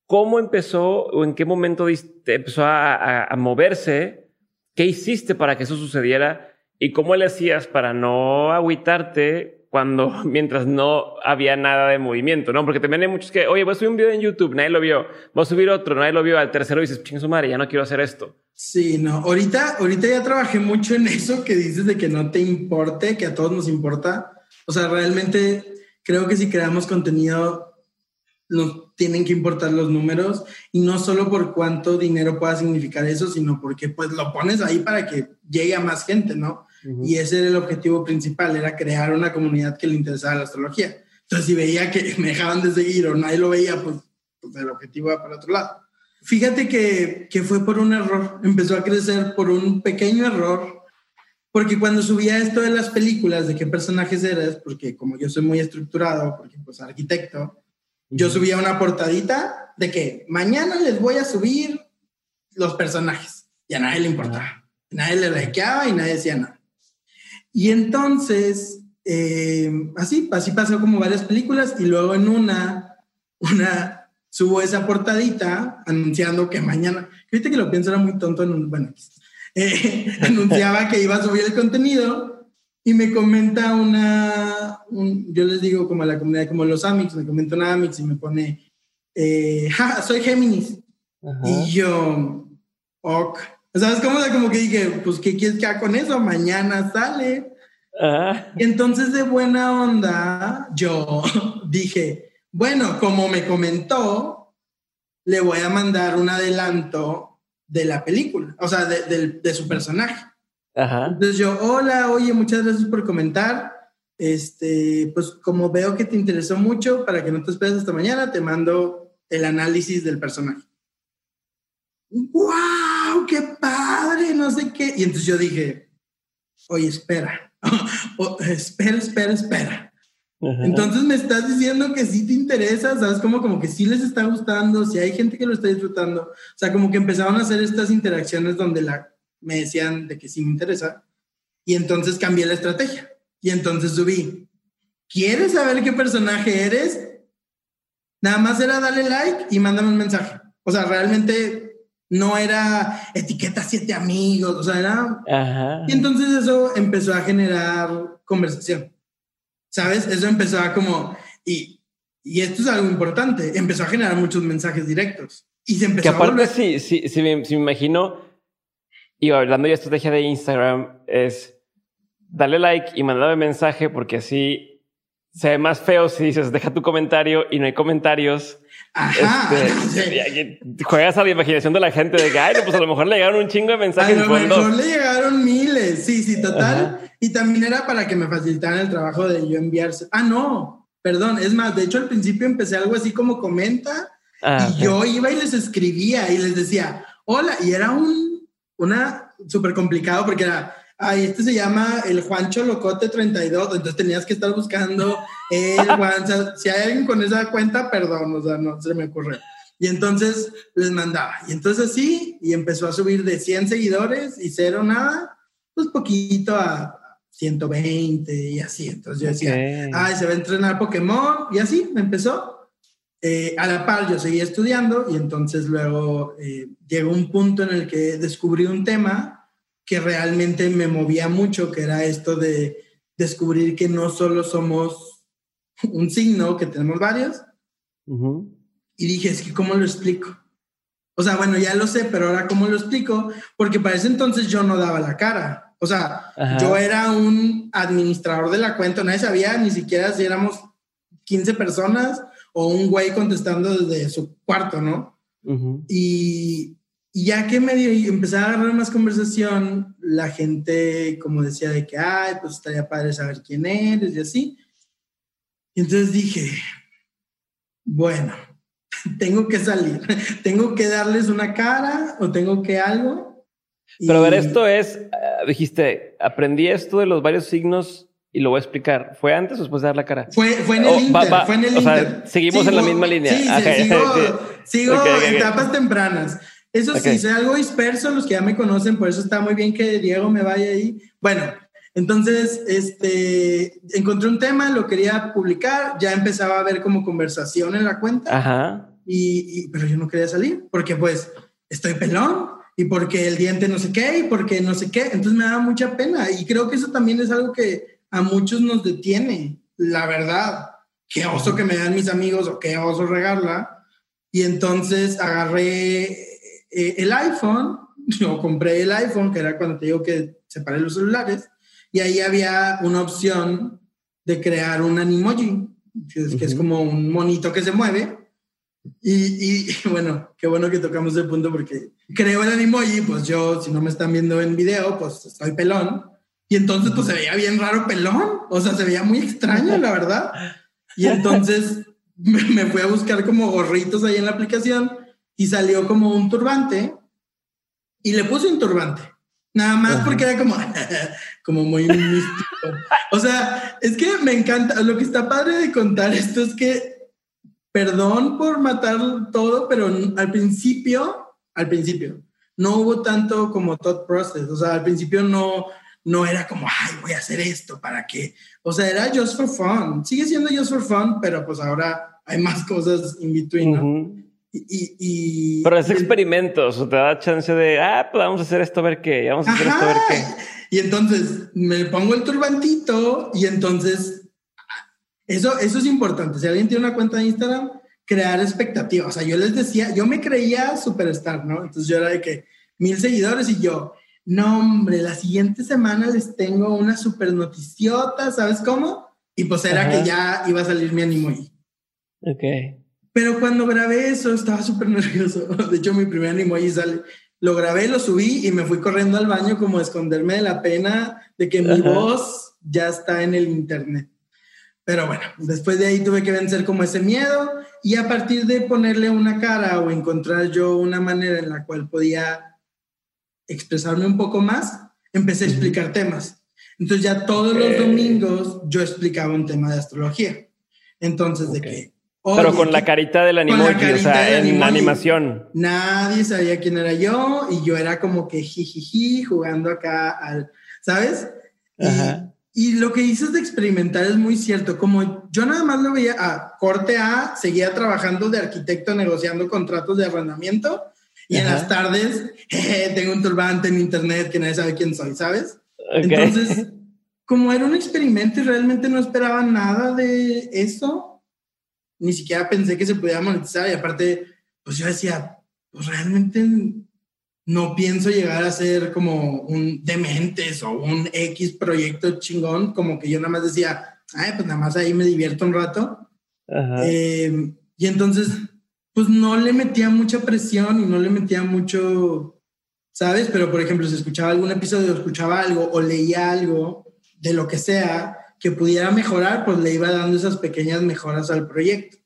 ¿Cómo empezó o en qué momento empezó a, a, moverse? ¿Qué hiciste para que eso sucediera? ¿Y cómo le hacías para no agüitarte cuando, mientras no había nada de movimiento, ¿no? Porque también hay muchos que, oye, voy a subir un video en YouTube, nadie lo vio. Voy a subir otro, nadie lo vio. Al tercero dices, ching su madre, ya no quiero hacer esto. Sí, no. Ahorita, ahorita ya trabajé mucho en eso que dices de que no te importe, que a todos nos importa o sea, realmente creo que si creamos contenido nos tienen que importar los números y no solo por cuánto dinero pueda significar eso, sino porque pues lo pones ahí para que llegue a más gente, ¿no? Y ese era el objetivo principal, era crear una comunidad que le interesara la astrología. Entonces, si veía que me dejaban de seguir o nadie lo veía, pues, pues el objetivo va para otro lado. Fíjate que, que fue por un error, empezó a crecer por un pequeño error porque cuando subía esto de las películas, de qué personajes eres, porque como yo soy muy estructurado, porque pues arquitecto, yo subía una portadita de que mañana les voy a subir los personajes. Y a nadie le importaba. Nadie le likeaba y nadie decía nada. Y entonces, eh, así, así pasó como varias películas y luego en una, una, subo esa portadita anunciando que mañana, ahorita que lo pienso era muy tonto, en un, bueno, eh, anunciaba que iba a subir el contenido y me comenta una, yo les digo como a la comunidad, como los Amix, me comenta una Amix y me pone, eh, soy Géminis. Y yo, ok. ¿Sabes cómo? Como que dije, pues, ¿qué quieres que haga con eso? Mañana sale. Y entonces, de buena onda, yo dije, bueno, como me comentó, le voy a mandar un adelanto de la película, o sea, de, su personaje. Entonces yo, hola, oye, muchas gracias por comentar. Este, pues como veo que te interesó mucho, para que no te esperes hasta mañana, te mando el análisis del personaje. ¡Wow! ¡Qué padre! No sé qué. Y entonces yo dije, oye, espera, espera, espera, espera. Entonces me estás diciendo que sí te interesa, ¿sabes? Como, como que sí les está gustando, si hay gente que lo está disfrutando. O sea, como que empezaron a hacer estas interacciones donde la, me decían de que sí me interesa. Y entonces cambié la estrategia. Y entonces subí. ¿Quieres saber qué personaje eres? Nada más era darle like y mándame un mensaje. O sea, realmente no era etiqueta siete amigos, o sea, era... Y entonces eso empezó a generar conversación. ¿sabes? Eso empezó a como, y, y esto es algo importante, empezó a generar muchos mensajes directos. Y se empezó que aparte, sí, sí, sí, me, imagino, y hablando de estrategia de Instagram, es darle like y mandarme mensaje porque así se ve más feo si dices deja tu comentario y no hay comentarios. Ajá. Este, juegas a la imaginación de la gente de que, ay, pues a lo mejor le llegaron un chingo de mensajes. A lo mejor le llegaron miles. Sí, sí, total. Y también era para que me facilitaran el trabajo de yo enviarse. Ah, no, perdón. Es más, de hecho al principio empecé algo así como comenta ah, y yo iba y les escribía y les decía, hola. Y era un, una súper complicado porque era, ay, este se llama el Juancho Locote 32. Entonces tenías que estar buscando el Juan. si hay alguien con esa cuenta, perdón, o sea, no se me ocurre. Y entonces les mandaba. Y entonces así, y empezó a subir de 100 seguidores y cero nada, pues poquito a, 120 y así. Entonces yo decía, ay, se va a entrenar Pokémon y así me empezó. Eh, a la par yo seguía estudiando y entonces luego eh, llegó un punto en el que descubrí un tema que realmente me movía mucho, que era esto de descubrir que no solo somos un signo, que tenemos varios. Y dije, es que ¿cómo lo explico? O sea, bueno, ya lo sé, pero ahora ¿cómo lo explico? Porque para ese entonces yo no daba la cara. O sea, yo era un administrador de la cuenta, nadie sabía ni siquiera si éramos 15 personas o un güey contestando desde su cuarto, ¿no? y, ya que medio empecé a agarrar más conversación, la gente como decía de que, ay, pues estaría padre saber quién eres y así. Y entonces dije, bueno, tengo que salir, tengo que darles una cara o tengo que algo Pero a ver, esto es, uh, dijiste, aprendí esto de los varios signos y lo voy a explicar. ¿Fue antes o después de dar la cara? Fue, fue en el Oh, Inter, va- va- fue en el o sea, Inter. seguimos en la misma línea. Sí, sí, Ok, sigo, sigo Ok, ok, ok. etapas tempranas. Eso sí, soy algo disperso, los que ya me conocen, por eso está muy bien que Diego me vaya ahí. Bueno, entonces, este, encontré un tema, lo quería publicar, ya empezaba a haber como conversación en la cuenta, Ajá. y, y- pero yo no quería salir, porque pues estoy pelón, y porque el diente no sé qué, y porque no sé qué, entonces me daba mucha pena, y creo que eso también es algo que a muchos nos detiene, la verdad. Qué oso que me dan mis amigos o qué oso regarla. Y entonces agarré eh, el iPhone, o compré el iPhone, que era cuando te digo que separé los celulares, y ahí había una opción de crear un animoji, que es, que es Ujú. como un monito que se mueve. Y, y, bueno, qué bueno que tocamos el punto porque creo el animoji, pues yo, si no me están viendo en video, pues estoy pelón. Y entonces, pues se veía bien raro pelón. O sea, se veía muy extraño, la verdad. Y entonces me, me fui a buscar como gorritos ahí en la aplicación y salió como un turbante y le puse un turbante. Nada más Ajá. porque era como, como muy místico. O sea, es que me encanta. Lo que está padre de contar esto es que, perdón por matar todo, pero al principio, al principio, no hubo tanto como thought process. O sea, al principio no, no era como, ay, voy a hacer esto para qué. O sea, era just for fun. Sigue siendo just for fun, pero pues ahora hay más cosas in between, ¿no? Ujú. Y, y, y- Pero es experimentos, o te da chance de, ah, pues vamos a hacer esto a ver qué, vamos a hacer esto a ver qué. Ajá. Y entonces me pongo el turbantito y entonces eso, eso es importante. Si alguien tiene una cuenta de Instagram, crear expectativas. O sea, yo les decía, yo me creía superstar, ¿no? Entonces yo era de que mil seguidores y yo, no, hombre, la siguiente semana les tengo una super noticiota, ¿sabes cómo? Y pues era Ajá. que ya iba a salir mi animoji. Ok. Pero cuando grabé eso estaba súper nervioso. De hecho, mi primer emoji sale. Lo grabé, lo subí y me fui corriendo al baño como a esconderme de la pena de que mi Ajá. voz ya está en el internet. Pero bueno, después de ahí tuve que vencer como ese miedo y a partir de ponerle una cara o encontrar yo una manera en la cual podía expresarme un poco más, empecé a explicar temas. Entonces ya todos los domingos yo explicaba un tema de astrología. Entonces de Ok. Que... Pero con la ¿qué carita del animoji, o sea, en animoji. animación. Nadie sabía quién era yo y yo era como que jijiji jugando acá al, ¿sabes? Y, Ajá. y lo que dices de experimentar es muy cierto. Como yo nada más lo veía a corte A, seguía trabajando de arquitecto negociando contratos de arrendamiento y en Ajá. las tardes jeje, tengo un turbante en internet que nadie sabe quién soy, ¿sabes? Ok. Entonces, como era un experimento y realmente no esperaba nada de eso, ni siquiera pensé que se pudiera monetizar. Y aparte, pues yo decía, pues realmente no pienso llegar a ser como un dementes o un X proyecto chingón, como que yo nada más decía, ay, pues nada más ahí me divierto un rato. Ajá. Eh, y entonces, pues no le metía mucha presión y no le metía mucho, ¿sabes? Pero, por ejemplo, si escuchaba algún episodio, escuchaba algo o leía algo de lo que sea que pudiera mejorar, pues le iba dando esas pequeñas mejoras al proyecto,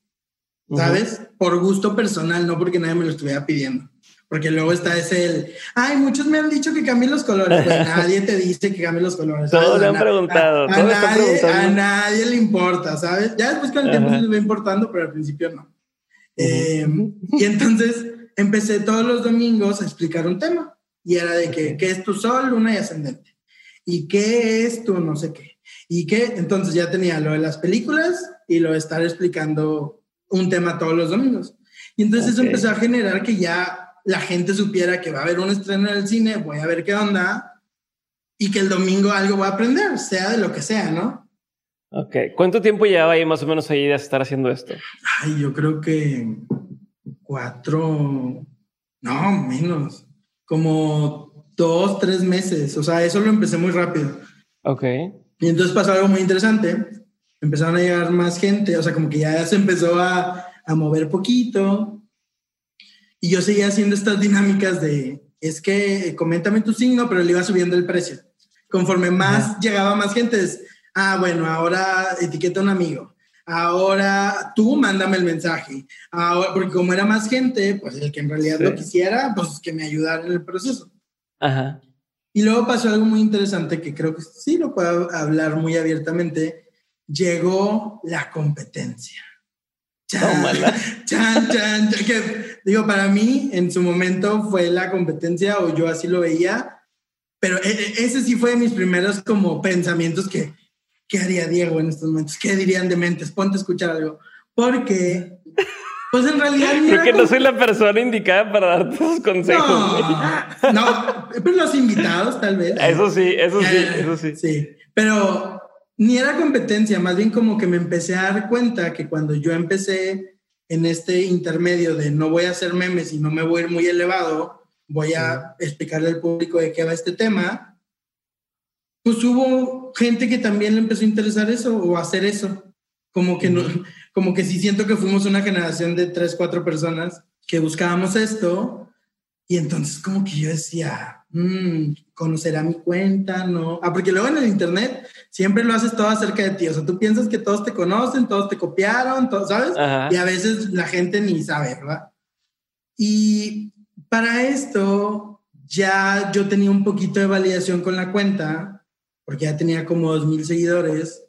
¿sabes? Por gusto personal, no porque nadie me lo estuviera pidiendo. Porque luego está ese el, ay, muchos me han dicho que cambie los colores. Pues nadie te dice que cambie los colores. Todos le han preguntado, A, a nadie, preguntando. a nadie le importa, ¿sabes? Ya después con el tiempo se les va importando, pero al principio no. Eh, y entonces empecé todos los domingos a explicar un tema. Y era de que. ¿qué es tu sol, luna y ascendente? ¿Y qué es tu no sé qué? ¿Y qué? Entonces ya tenía lo de las películas y lo de estar explicando un tema todos los domingos. Y entonces eso Ok. empezó a generar que ya la gente supiera que va a haber un estreno en el cine, voy a ver qué onda, y que el domingo algo voy a aprender, sea de lo que sea, ¿no? Ok. ¿Cuánto tiempo llevaba ahí más o menos ahí de estar haciendo esto? Ay, yo creo que cuatro, no, menos, como dos, tres meses. O sea, eso lo empecé muy rápido. Ok. Y entonces pasó algo muy interesante. Empezaron a llegar más gente, o sea, como que ya se empezó a, a mover poquito. Y yo seguía haciendo estas dinámicas de, es que eh, coméntame tu signo, pero le iba subiendo el precio. Conforme más llegaba más gente, es, ah, bueno, ahora etiqueta a un amigo. Ahora tú mándame el mensaje. Ahora, porque como era más gente, pues el que en realidad Sí. lo quisiera, pues que me ayudara en el proceso. Ajá. Y luego pasó algo muy interesante que creo que sí lo puedo hablar muy abiertamente. Llegó la competencia. Chan, chan, chan, que, digo, para mí en su momento fue la competencia o yo así lo veía, pero e, e, ese sí fue de mis primeros como pensamientos que, ¿qué haría Diego en estos momentos? ¿Qué dirían de mentes? Ponte a escuchar algo. Porque pues en realidad. Creo que no soy la persona indicada para darte esos consejos. No, no, pero los invitados, tal vez. Eso sí, eso sí, eso sí. Sí, pero ni era competencia, más bien como que me empecé a dar cuenta que cuando yo empecé en este intermedio de no voy a hacer memes y no me voy a ir muy elevado, voy a explicarle al público de qué va este tema, pues hubo gente que también le empezó a interesar eso o a hacer eso. Como que no, como que sí siento que fuimos una generación de tres, cuatro personas que buscábamos esto y entonces como que yo decía, mmm, conocerá mi cuenta, ¿no? Ah, porque luego en el internet siempre lo haces todo acerca de ti, o sea, tú piensas que todos te conocen, todos te copiaron, todo, ¿sabes? Y a veces la gente ni sabe, ¿verdad? Y para esto ya yo tenía un poquito de validación con la cuenta, porque ya tenía como dos mil seguidores.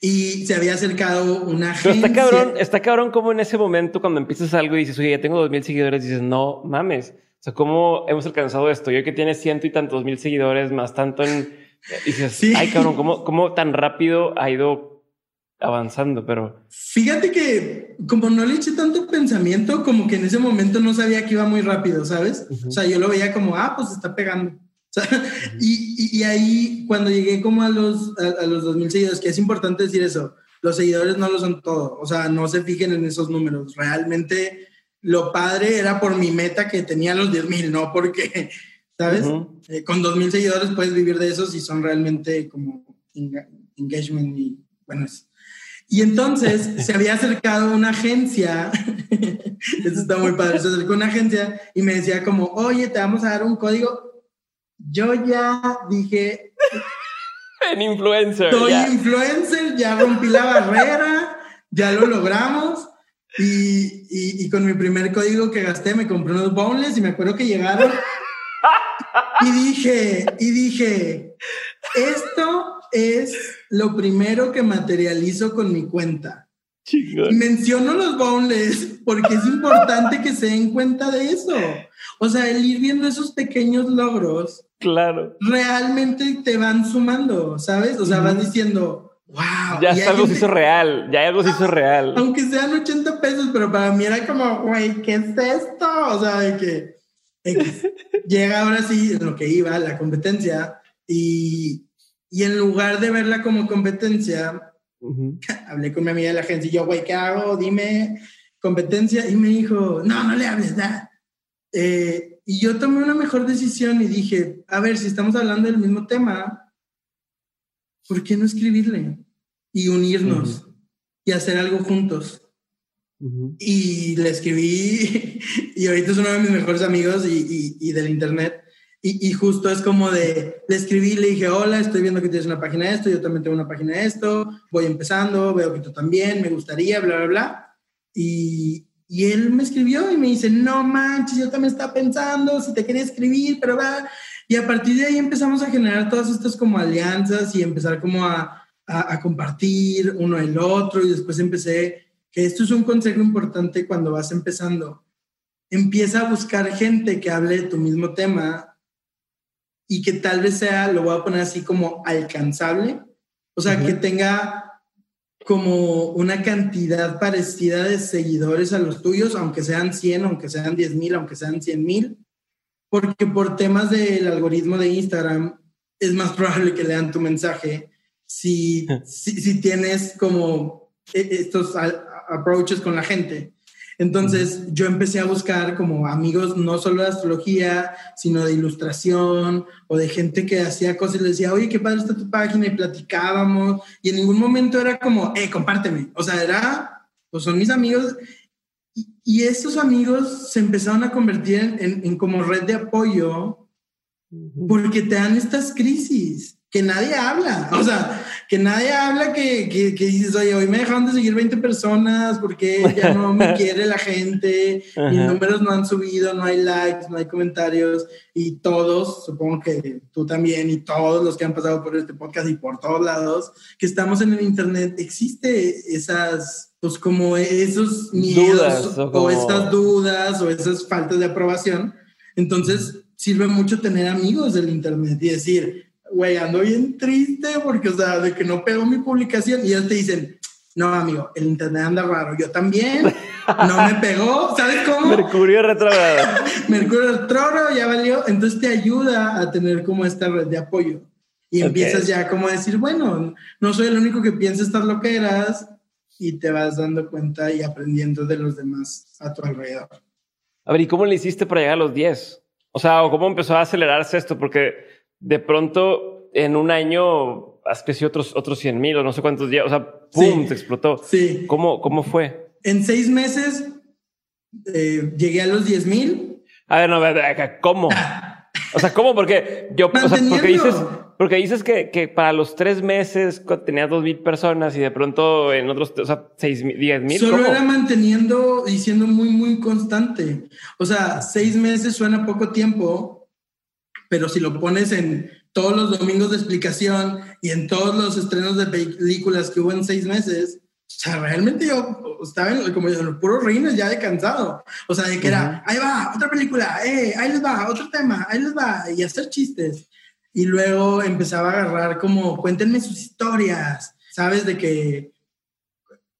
Y, se había acercado una gente. está cabrón, está cabrón como en ese momento cuando empiezas algo y dices, oye, ya tengo dos mil seguidores, dices, no mames. O sea, ¿cómo hemos alcanzado esto? Yo que tiene ciento y tantos mil seguidores, más tanto en... Y dices, ay cabrón, ¿cómo, ¿cómo tan rápido ha ido avanzando? Pero... Fíjate que como no le eché tanto pensamiento, como que en ese momento no sabía que iba muy rápido, ¿sabes? O sea, yo lo veía como, ah, pues está pegando. y, y, ahí, cuando llegué como a los, a, los 2.000 seguidores, que es importante decir eso, los seguidores no lo son todo, o sea, no se fijen en esos números, realmente lo padre era por mi meta que tenía los 10.000, no porque, ¿sabes? Eh, con 2.000 seguidores puedes vivir de esos y son realmente como engagement y bueno, y entonces se había acercado una agencia, eso está muy padre, se acercó una agencia y me decía como, oye, te vamos a dar un código yo ya dije. en influencer. Soy influencer, ya rompí la barrera, ya lo logramos. Y, y, con mi primer código que gasté me compré unos boneless y me acuerdo que llegaron. y dije, y dije, esto es lo primero que materializo con mi cuenta. Y menciono los boneless porque es importante que se den cuenta de eso. O sea, el ir viendo esos pequeños logros Claro. Realmente te van sumando, ¿sabes? O sea, vas diciendo, wow. Ya algo se hizo real, ya algo se hizo real. Aunque sean 80 pesos, pero para mí era como, güey, ¿qué es esto? O sea, de que llega ahora sí lo que iba, la competencia, y, y en lugar de verla como competencia, hablé con mi amiga de la agencia y yo, güey, ¿qué hago? Dime competencia. Y me dijo, no, no le hables, nada. Eh, y yo tomé una mejor decisión y dije, a ver, si estamos hablando del mismo tema, ¿por qué no escribirle? Y unirnos y hacer algo juntos. Y le escribí y ahorita es uno de mis mejores amigos y, y, del internet. Y, y, justo es como de, le escribí, le dije, hola, estoy viendo que tienes una página de esto, yo también tengo una página de esto, voy empezando, veo que tú también, me gustaría, bla, bla, bla. Y, y él me escribió y me dice, no manches, yo también estaba pensando si te quería escribir, pero va. Y a partir de ahí empezamos a generar todas estas como alianzas y empezar como a, a, compartir uno el otro. Y después empecé, que esto es un consejo importante cuando vas empezando. Empieza a buscar gente que hable de tu mismo tema y que tal vez sea, lo voy a poner así como alcanzable. O sea, que tenga como una cantidad parecida de seguidores a los tuyos, aunque sean 100, aunque sean 10 mil, aunque sean 100 mil, porque por temas del algoritmo de Instagram es más probable que lean tu mensaje si, si, si, tienes como e, estos approaches con la gente. Entonces yo empecé a buscar como amigos no solo de astrología, sino de ilustración o de gente que hacía cosas y le decía, oye, qué padre está tu página y platicábamos. Y en ningún momento era como, eh, compárteme. O sea, era, pues son mis amigos. Y, estos amigos se empezaron a convertir en, en, como red de apoyo porque te dan estas crisis. que nadie habla. O sea, que nadie habla que, que, que, dices, oye, hoy me dejaron de seguir 20 personas porque ya no me quiere la gente, mis números no han subido, no hay likes, no hay comentarios y todos, supongo que tú también y todos los que han pasado por este podcast y por todos lados, que estamos en el Internet, existe esas, pues como esos miedos o, o esas dudas o esas faltas de aprobación. Entonces, sirve mucho tener amigos del Internet y decir, güey, ando bien triste porque, o sea, de que no pegó mi publicación y ellos te dicen, no, amigo, el internet anda raro. Yo también, no me pegó, ¿sabes cómo? Mercurio retrógrado. Mercurio retrógrado ya valió, entonces te ayuda a tener como esta red de apoyo. Y empiezas ya como a decir, bueno, no soy el único que piensa estar lo que eras y te vas dando cuenta y aprendiendo de los demás a tu alrededor. A ver, ¿y cómo le hiciste para llegar a los 10? O sea, ¿cómo empezó a acelerarse esto? Porque de pronto en un año has crecido otros, otros 100 mil o no sé cuántos días, o sea, ¡pum! se explotó. Sí. ¿Cómo, ¿Cómo fue? En seis meses eh, llegué a los 10 mil. A ver, no, ¿cómo? O sea, ¿cómo? Porque yo, o sea, porque dices, porque dices que, que para los tres meses tenías dos mil personas y de pronto en otros, o sea, seis mil, diez mil. Solo era manteniendo y siendo muy, muy constante. O sea, seis meses suena poco tiempo, pero si lo pones en todos los domingos de explicación y en todos los estrenos de películas que hubo en seis meses, o sea, realmente yo estaba en, como en los puros reines ya de cansado. O sea, de que era, ahí va, otra película, eh, ahí les va, otro tema, ahí les va, y hacer chistes. Y luego empezaba a agarrar como, cuéntenme sus historias, ¿sabes? De que,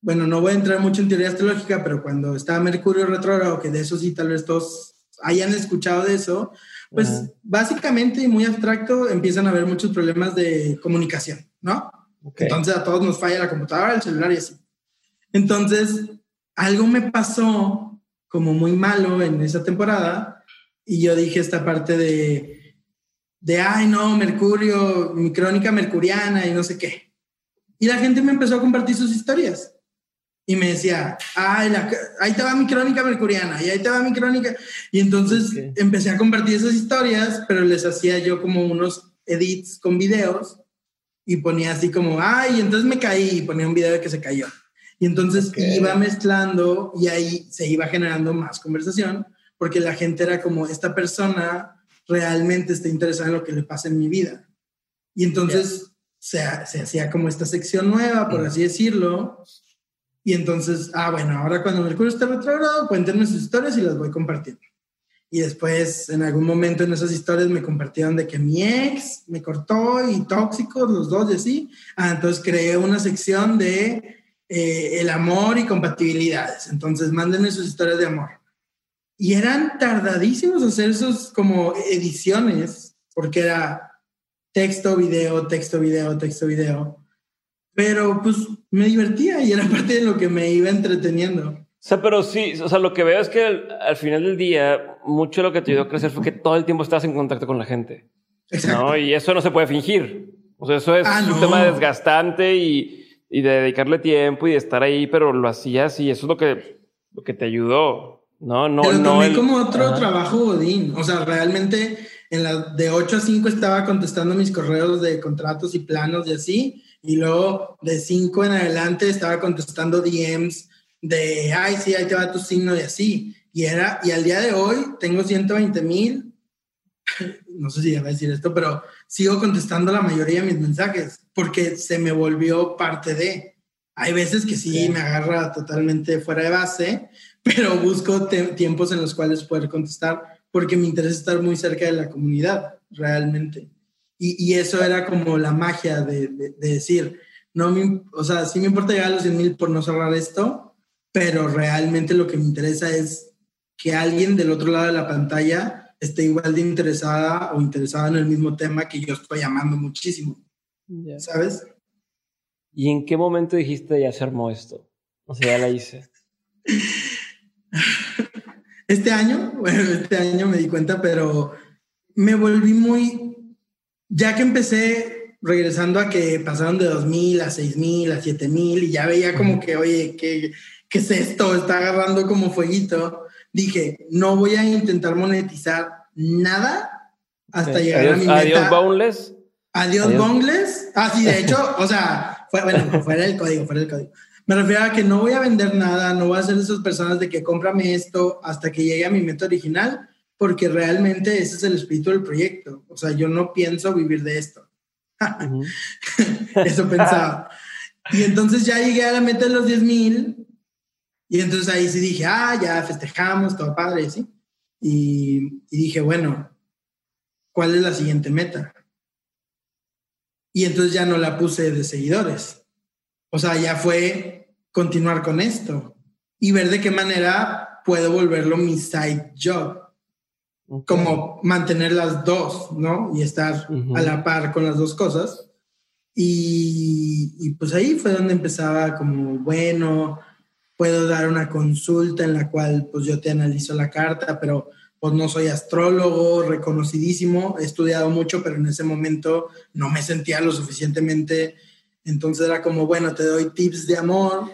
bueno, no voy a entrar mucho en teoría astrológica, pero cuando estaba Mercurio retrógrado, que de eso sí tal vez todos hayan escuchado de eso, pues básicamente y muy abstracto empiezan a haber muchos problemas de comunicación, ¿no? Entonces a todos nos falla la computadora, el celular y así. Entonces, algo me pasó como muy malo en esa temporada y yo dije esta parte de, de, ay no, Mercurio, mi crónica mercuriana y no sé qué. Y la gente me empezó a compartir sus historias y me decía, Ay, ahí te va mi crónica mercuriana y ahí te va mi crónica. Y entonces empecé a compartir esas historias, pero les hacía yo como unos edits con videos y ponía así como, ay, entonces me caí y ponía un video de que se cayó. Y entonces iba mezclando y ahí se iba generando más conversación porque la gente era como, esta persona realmente está interesada en lo que le pasa en mi vida. Y entonces se, se, hacía como esta sección nueva, por así decirlo, y entonces, ah, bueno, ahora cuando Mercurio esté retrógrado, cuéntenme sus historias y las voy compartiendo. Y después, en algún momento en esas historias me compartieron de que mi ex me cortó y tóxicos, los dos y así. Ah, entonces creé una sección de eh, el amor y compatibilidades. Entonces, mándenme sus historias de amor. Y eran tardadísimos hacer esos como ediciones, porque era texto, video, texto, video, texto, video. Pero pues me divertía y era parte de lo que me iba entreteniendo. O sea, pero sí, o sea, lo que veo es que al, final del día, mucho de lo que te ayudó a crecer fue que todo el tiempo estabas en contacto con la gente. Exacto. ¿no? Y eso no se puede fingir. O sea, eso es ah, un tema desgastante y, y, de dedicarle tiempo y de estar ahí, pero lo hacías y eso es lo que, lo que te ayudó. No, no, pero no. Tomé como otro trabajo godín. O sea, realmente en la de 8 a 5 estaba contestando mis correos de contratos y planos y así y luego de 5 en adelante estaba contestando DMs de, ay, sí, ahí te va tu signo y así. Y era, y al día de hoy tengo 120 mil, no sé si ya a decir esto, pero sigo contestando la mayoría de mis mensajes porque se me volvió parte de. Hay veces que sí, me agarra totalmente fuera de base, pero busco tiempos en los cuales poder contestar porque me interesa estar muy cerca de la comunidad, realmente. Y, eso era como la magia de, decir, no me, o sea, sí me importa llegar a los 100 mil por no cerrar esto, pero realmente lo que me interesa es que alguien del otro lado de la pantalla esté igual de interesada o interesada en el mismo tema que yo estoy amando muchísimo. ¿Sabes? ¿Y en qué momento dijiste ya se armó esto? O sea, ya la hice. Este año, bueno, este año me di cuenta, pero me volví muy ya que empecé regresando a que pasaron de 2000 a 6000 a 7000 y ya veía como que, oye, ¿qué, ¿qué es esto? Está agarrando como fueguito. Dije, no voy a intentar monetizar nada hasta llegar a mi meta. Adiós, Boundless. Adiós, bongles. Ah, sí, de hecho, o sea, fue, bueno, fuera el código, fuera el código. Me refiero a que no voy a vender nada, no voy a ser de esas personas de que cómprame esto hasta que llegue a mi meta original, porque realmente ese es el espíritu del proyecto. O sea, yo no pienso vivir de esto. Eso pensaba. Y entonces ya llegué a la meta de los 10 mil. Y entonces ahí sí dije, ah, ya festejamos, todo padre, ¿sí? Y, y dije, bueno, ¿cuál es la siguiente meta? Y entonces ya no la puse de seguidores. O sea, ya fue continuar con esto y ver de qué manera puedo volverlo mi side job. Como mantener las dos, ¿no? Y estar a la par con las dos cosas. Y, y, pues ahí fue donde empezaba como, bueno, puedo dar una consulta en la cual pues yo te analizo la carta, pero pues no soy astrólogo reconocidísimo, he estudiado mucho, pero en ese momento no me sentía lo suficientemente, entonces era como, bueno, te doy tips de amor,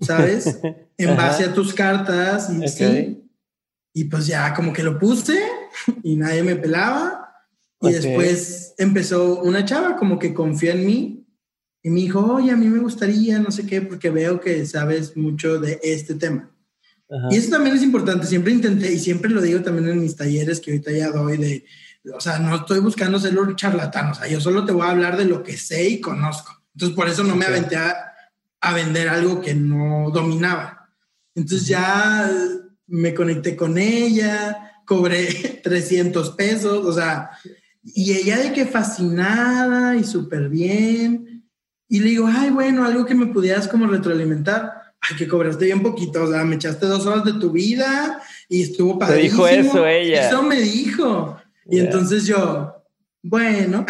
¿sabes? En base a tus cartas sí. Y pues ya como que lo puse y nadie me pelaba. Y después empezó una chava como que confió en mí y me dijo, oye, a mí me gustaría, no sé qué, porque veo que sabes mucho de este tema. Y eso también es importante, siempre intenté y siempre lo digo también en mis talleres que ahorita ya doy de, o sea, no estoy buscando ser un charlatán, o sea, yo solo te voy a hablar de lo que sé y conozco. Entonces, por eso no me aventé a, vender algo que no dominaba. Entonces ya me conecté con ella, cobré 300 pesos, o sea, y ella de que fascinada y súper bien. Y le digo, ay, bueno, algo que me pudieras como retroalimentar ay, que cobraste bien poquito, o sea, me echaste dos horas de tu vida y estuvo padrísimo. Te dijo eso ella. Eso me dijo. Y entonces yo, bueno,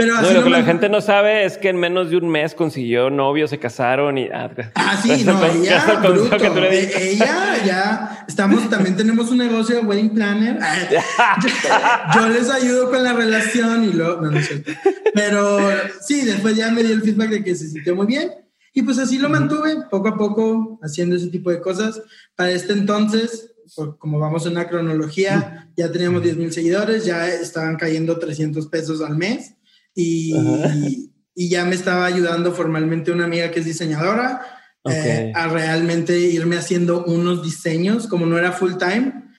pero así lo que la gente no sabe es que en menos de un mes consiguió novio, se casaron y ah, ah sí, no, ella, bruto, eh, ella ya estamos también tenemos un negocio de wedding planner. yo, les ayudo con la relación y luego no, no es cierto. Pero sí, después ya me dio el feedback de que se sintió muy bien y pues así lo mantuve, poco a poco, haciendo ese tipo de cosas. Para este entonces, como vamos en la cronología, ya teníamos 10 mil seguidores, ya estaban cayendo 300 pesos al mes y, y, ya me estaba ayudando formalmente una amiga que es diseñadora eh, a realmente irme haciendo unos diseños, como no era full time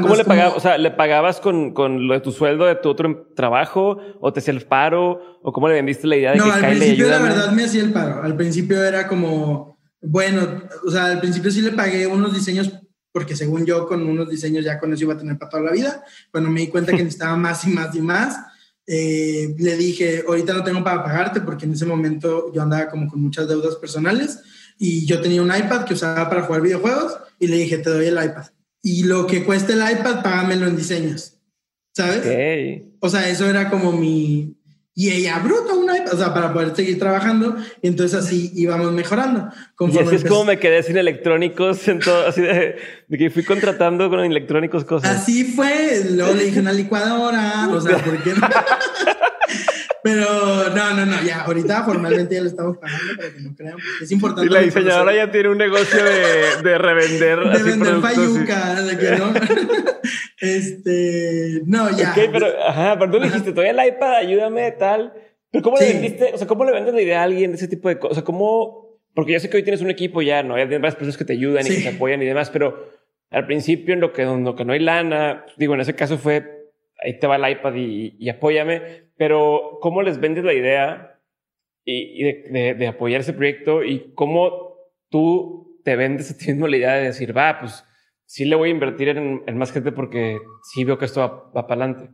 ¿Cómo le pagabas? O sea, ¿le pagabas con, con, lo de tu sueldo de tu otro trabajo? ¿O te hacía el paro? ¿O cómo le vendiste la idea de no, que al principio la verdad me hacía el paro. Al principio era como, bueno, o sea, al principio sí le pagué unos diseños porque según yo con unos diseños ya con eso iba a tener para toda la vida. Cuando me di cuenta que necesitaba más y más y más, eh, le dije, ahorita no tengo para pagarte porque en ese momento yo andaba como con muchas deudas personales y yo tenía un iPad que usaba para jugar videojuegos y le dije, te doy el iPad y lo que cueste el iPad, págamelo en diseños. ¿Sabes? O sea, eso era como mi... Y ella, bruto, un iPad, o sea, para poder seguir trabajando. Entonces así íbamos mejorando. Y así es como me quedé sin electrónicos, en todo, así de, que fui contratando con electrónicos cosas. Así fue. Luego le dije una licuadora, o sea, ¿por qué no? Pero no, no, no, ya, ahorita formalmente ya lo estamos pagando para que no crean. Es importante. Y la diseñadora ya tiene un negocio de, de revender. De vender payuca, de que no. este, no, ya. Ok, pero, ajá, pero tú le dijiste, todavía el iPad, ayúdame, tal. Pero ¿cómo le vendiste? O sea, ¿cómo le vendes la idea a alguien de ese tipo de cosas? O sea, ¿cómo? Porque yo sé que hoy tienes un equipo ya, ¿no? Hay varias personas que te ayudan y que te apoyan y demás, pero al principio en lo que, en lo que no hay lana, digo, en ese caso fue ahí te va el iPad y, apóyame, pero ¿cómo les vendes la idea y, de, apoyar ese proyecto y cómo tú te vendes a ti mismo la idea de decir, va, pues sí le voy a invertir en, más gente porque sí veo que esto va, para adelante?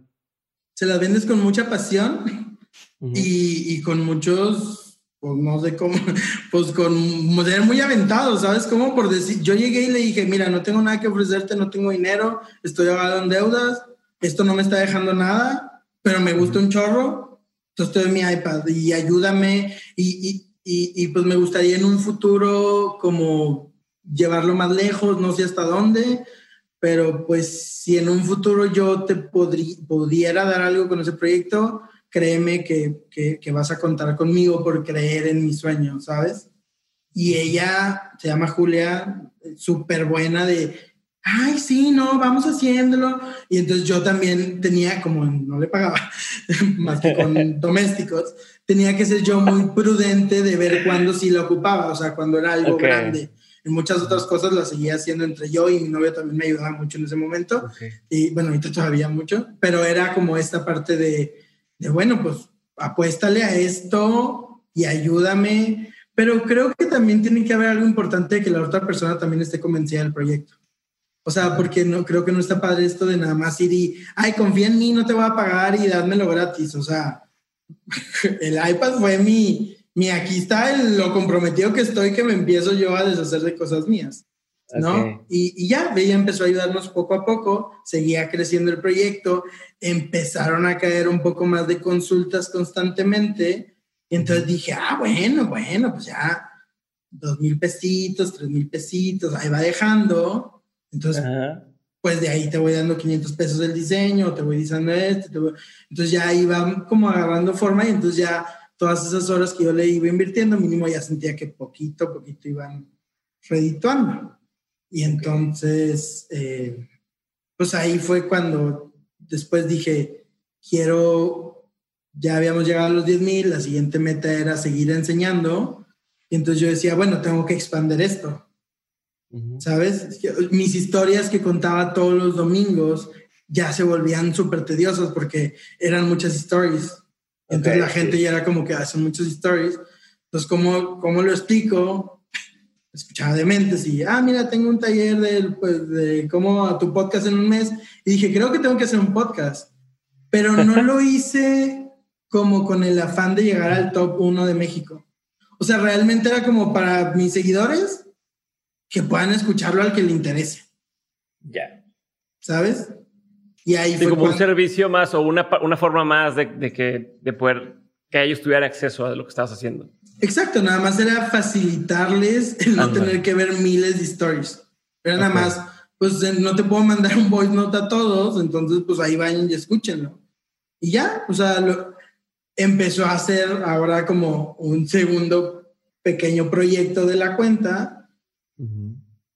Se las vendes con mucha pasión y, con muchos, pues no sé cómo, pues con ser muy aventado, ¿sabes? Como por decir, yo llegué y le dije, mira, no tengo nada que ofrecerte, no tengo dinero, estoy ahogado en deudas, esto no me está dejando nada, pero me gusta un chorro, entonces mi iPad y ayúdame y, y, y, pues me gustaría en un futuro como llevarlo más lejos, no sé hasta dónde, pero pues si en un futuro yo te pudiera dar algo con ese proyecto, créeme que, que, que, vas a contar conmigo por creer en mi sueño, ¿sabes? Y ella se llama Julia, súper buena de, ay, sí, no, vamos haciéndolo. Y entonces yo también tenía, como no le pagaba, más que con domésticos, tenía que ser yo muy prudente de ver cuándo sí lo ocupaba, o sea, cuando era algo grande. En muchas otras cosas las seguía haciendo entre yo y mi novio también me ayudaba mucho en ese momento. Y bueno, ahorita todavía mucho, pero era como esta parte de, de, bueno, pues apuéstale a esto y ayúdame. Pero creo que también tiene que haber algo importante de que la otra persona también esté convencida del proyecto. O sea, porque no creo que no está padre esto de nada más ir y, ay, confía en mí, no te voy a pagar y dádmelo gratis. O sea, el iPad fue mi, mi aquí está lo comprometido que estoy que me empiezo yo a deshacer de cosas mías. ¿no? Y, y, ya, ella empezó a ayudarnos poco a poco, seguía creciendo el proyecto, empezaron a caer un poco más de consultas constantemente, y entonces dije, ah, bueno, bueno, pues ya, dos mil pesitos, tres mil pesitos, ahí va dejando, entonces, pues de ahí te voy dando 500 pesos del diseño, te voy diciendo esto, entonces ya iba como agarrando forma y entonces ya todas esas horas que yo le iba invirtiendo, mínimo ya sentía que poquito, poquito iban redituando. Y entonces, eh, pues ahí fue cuando después dije, quiero, ya habíamos llegado a los 10 mil, la siguiente meta era seguir enseñando. Y entonces yo decía, bueno, tengo que expandir esto. ¿Sabes? Mis historias que contaba todos los domingos ya se volvían súper tediosas porque eran muchas stories. Entonces la gente ya era como que hacen muchas stories. Entonces, ¿cómo, cómo lo explico? Escuchaba de mentes y, ah, mira, tengo un taller de, pues, de cómo a tu podcast en un mes. Y dije, creo que tengo que hacer un podcast. Pero no lo hice como con el afán de llegar al top uno de México. O sea, realmente era como para mis seguidores que puedan escucharlo al que le interese. Ya. ¿Sabes? Y ahí fue como un servicio más o una, una forma más de, de, que, de poder que ellos tuvieran acceso a lo que estabas haciendo. Exacto, nada más era facilitarles el no tener que ver miles de stories. Era nada más, pues no te puedo mandar un voice note a todos, entonces pues ahí vayan y escúchenlo. Y ya, o sea, lo, empezó a hacer ahora como un segundo pequeño proyecto de la cuenta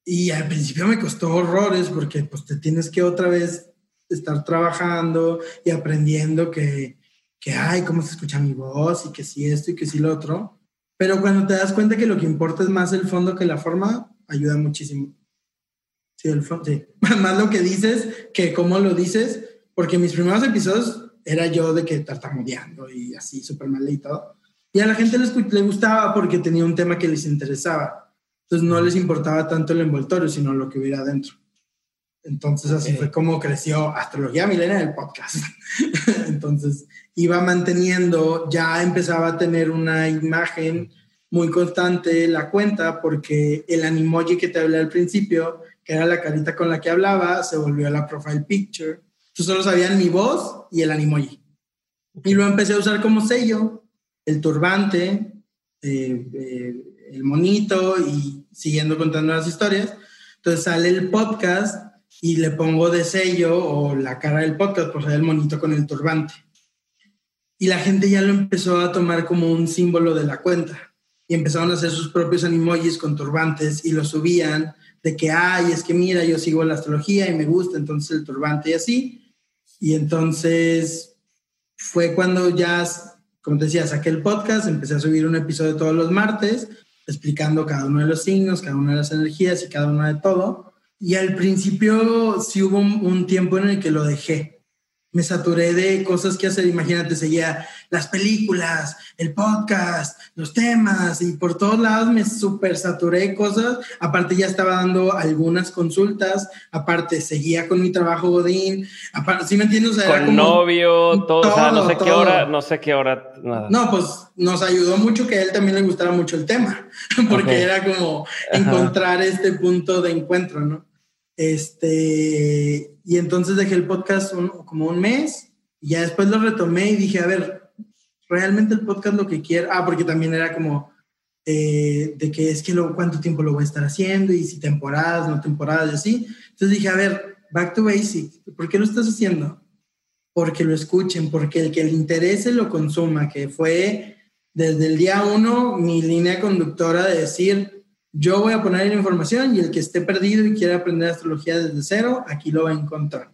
y al principio me costó horrores porque pues te tienes que otra vez estar trabajando y aprendiendo que, que, ay, cómo se escucha mi voz y que sí esto y que sí lo otro. Pero cuando te das cuenta que lo que importa es más el fondo que la forma, ayuda muchísimo. Sí, el fondo, sí. más lo que dices que cómo lo dices, porque mis primeros episodios era yo de que tartamudeando y así súper mal y a la gente le gustaba porque tenía un tema que les interesaba entonces no les importaba tanto el envoltorio, sino lo que hubiera adentro. Entonces así fue como creció Astrología Milena el podcast. Entonces iba manteniendo, ya empezaba a tener una imagen muy constante la cuenta porque el animoji que te hablé al principio, que era la carita con la que hablaba, se volvió la profile picture. Entonces solo sabían mi voz y el animoji. Y lo empecé a usar como sello, el turbante, eh, eh, el monito y siguiendo contando las historias. Entonces sale el podcast y le pongo de sello o la cara del podcast, por ser el monito con el turbante. Y la gente ya lo empezó a tomar como un símbolo de la cuenta. Y empezaron a hacer sus propios animojis con turbantes y lo subían de que, ay, es que mira, yo sigo la astrología y me gusta, entonces el turbante y así. Y entonces fue cuando ya, como te decía, saqué el podcast, empecé a subir un episodio todos los martes explicando cada uno de los signos, cada una de las energías y cada una de todo. Y al principio sí hubo un, tiempo en el que lo dejé. Me saturé de cosas que hacer. Imagínate, seguía las películas, el podcast, los temas y por todos lados me súper saturé de cosas. Aparte ya estaba dando algunas consultas. Aparte seguía con mi trabajo Godín. Aparte, ¿sí me entiendes? con novio, todo, o sea, no sé qué hora, no sé qué hora, nada. No, pues nos ayudó mucho que a él también le gustara mucho el tema, porque era como encontrar este punto de encuentro, ¿no? Este, y entonces dejé el podcast como un mes y ya después lo retomé y dije, a ver, realmente el podcast lo que quiero, ah, porque también era como eh, de que es que lo, cuánto tiempo lo voy a estar haciendo y si temporadas, no temporadas y así. Entonces dije, a ver, back to basics, ¿por qué lo estás haciendo? Porque lo escuchen, porque el que le interese lo consuma, que fue desde el día uno mi línea conductora de decir, yo voy a poner la información y el que esté perdido y quiera aprender astrología desde cero, aquí lo va a encontrar.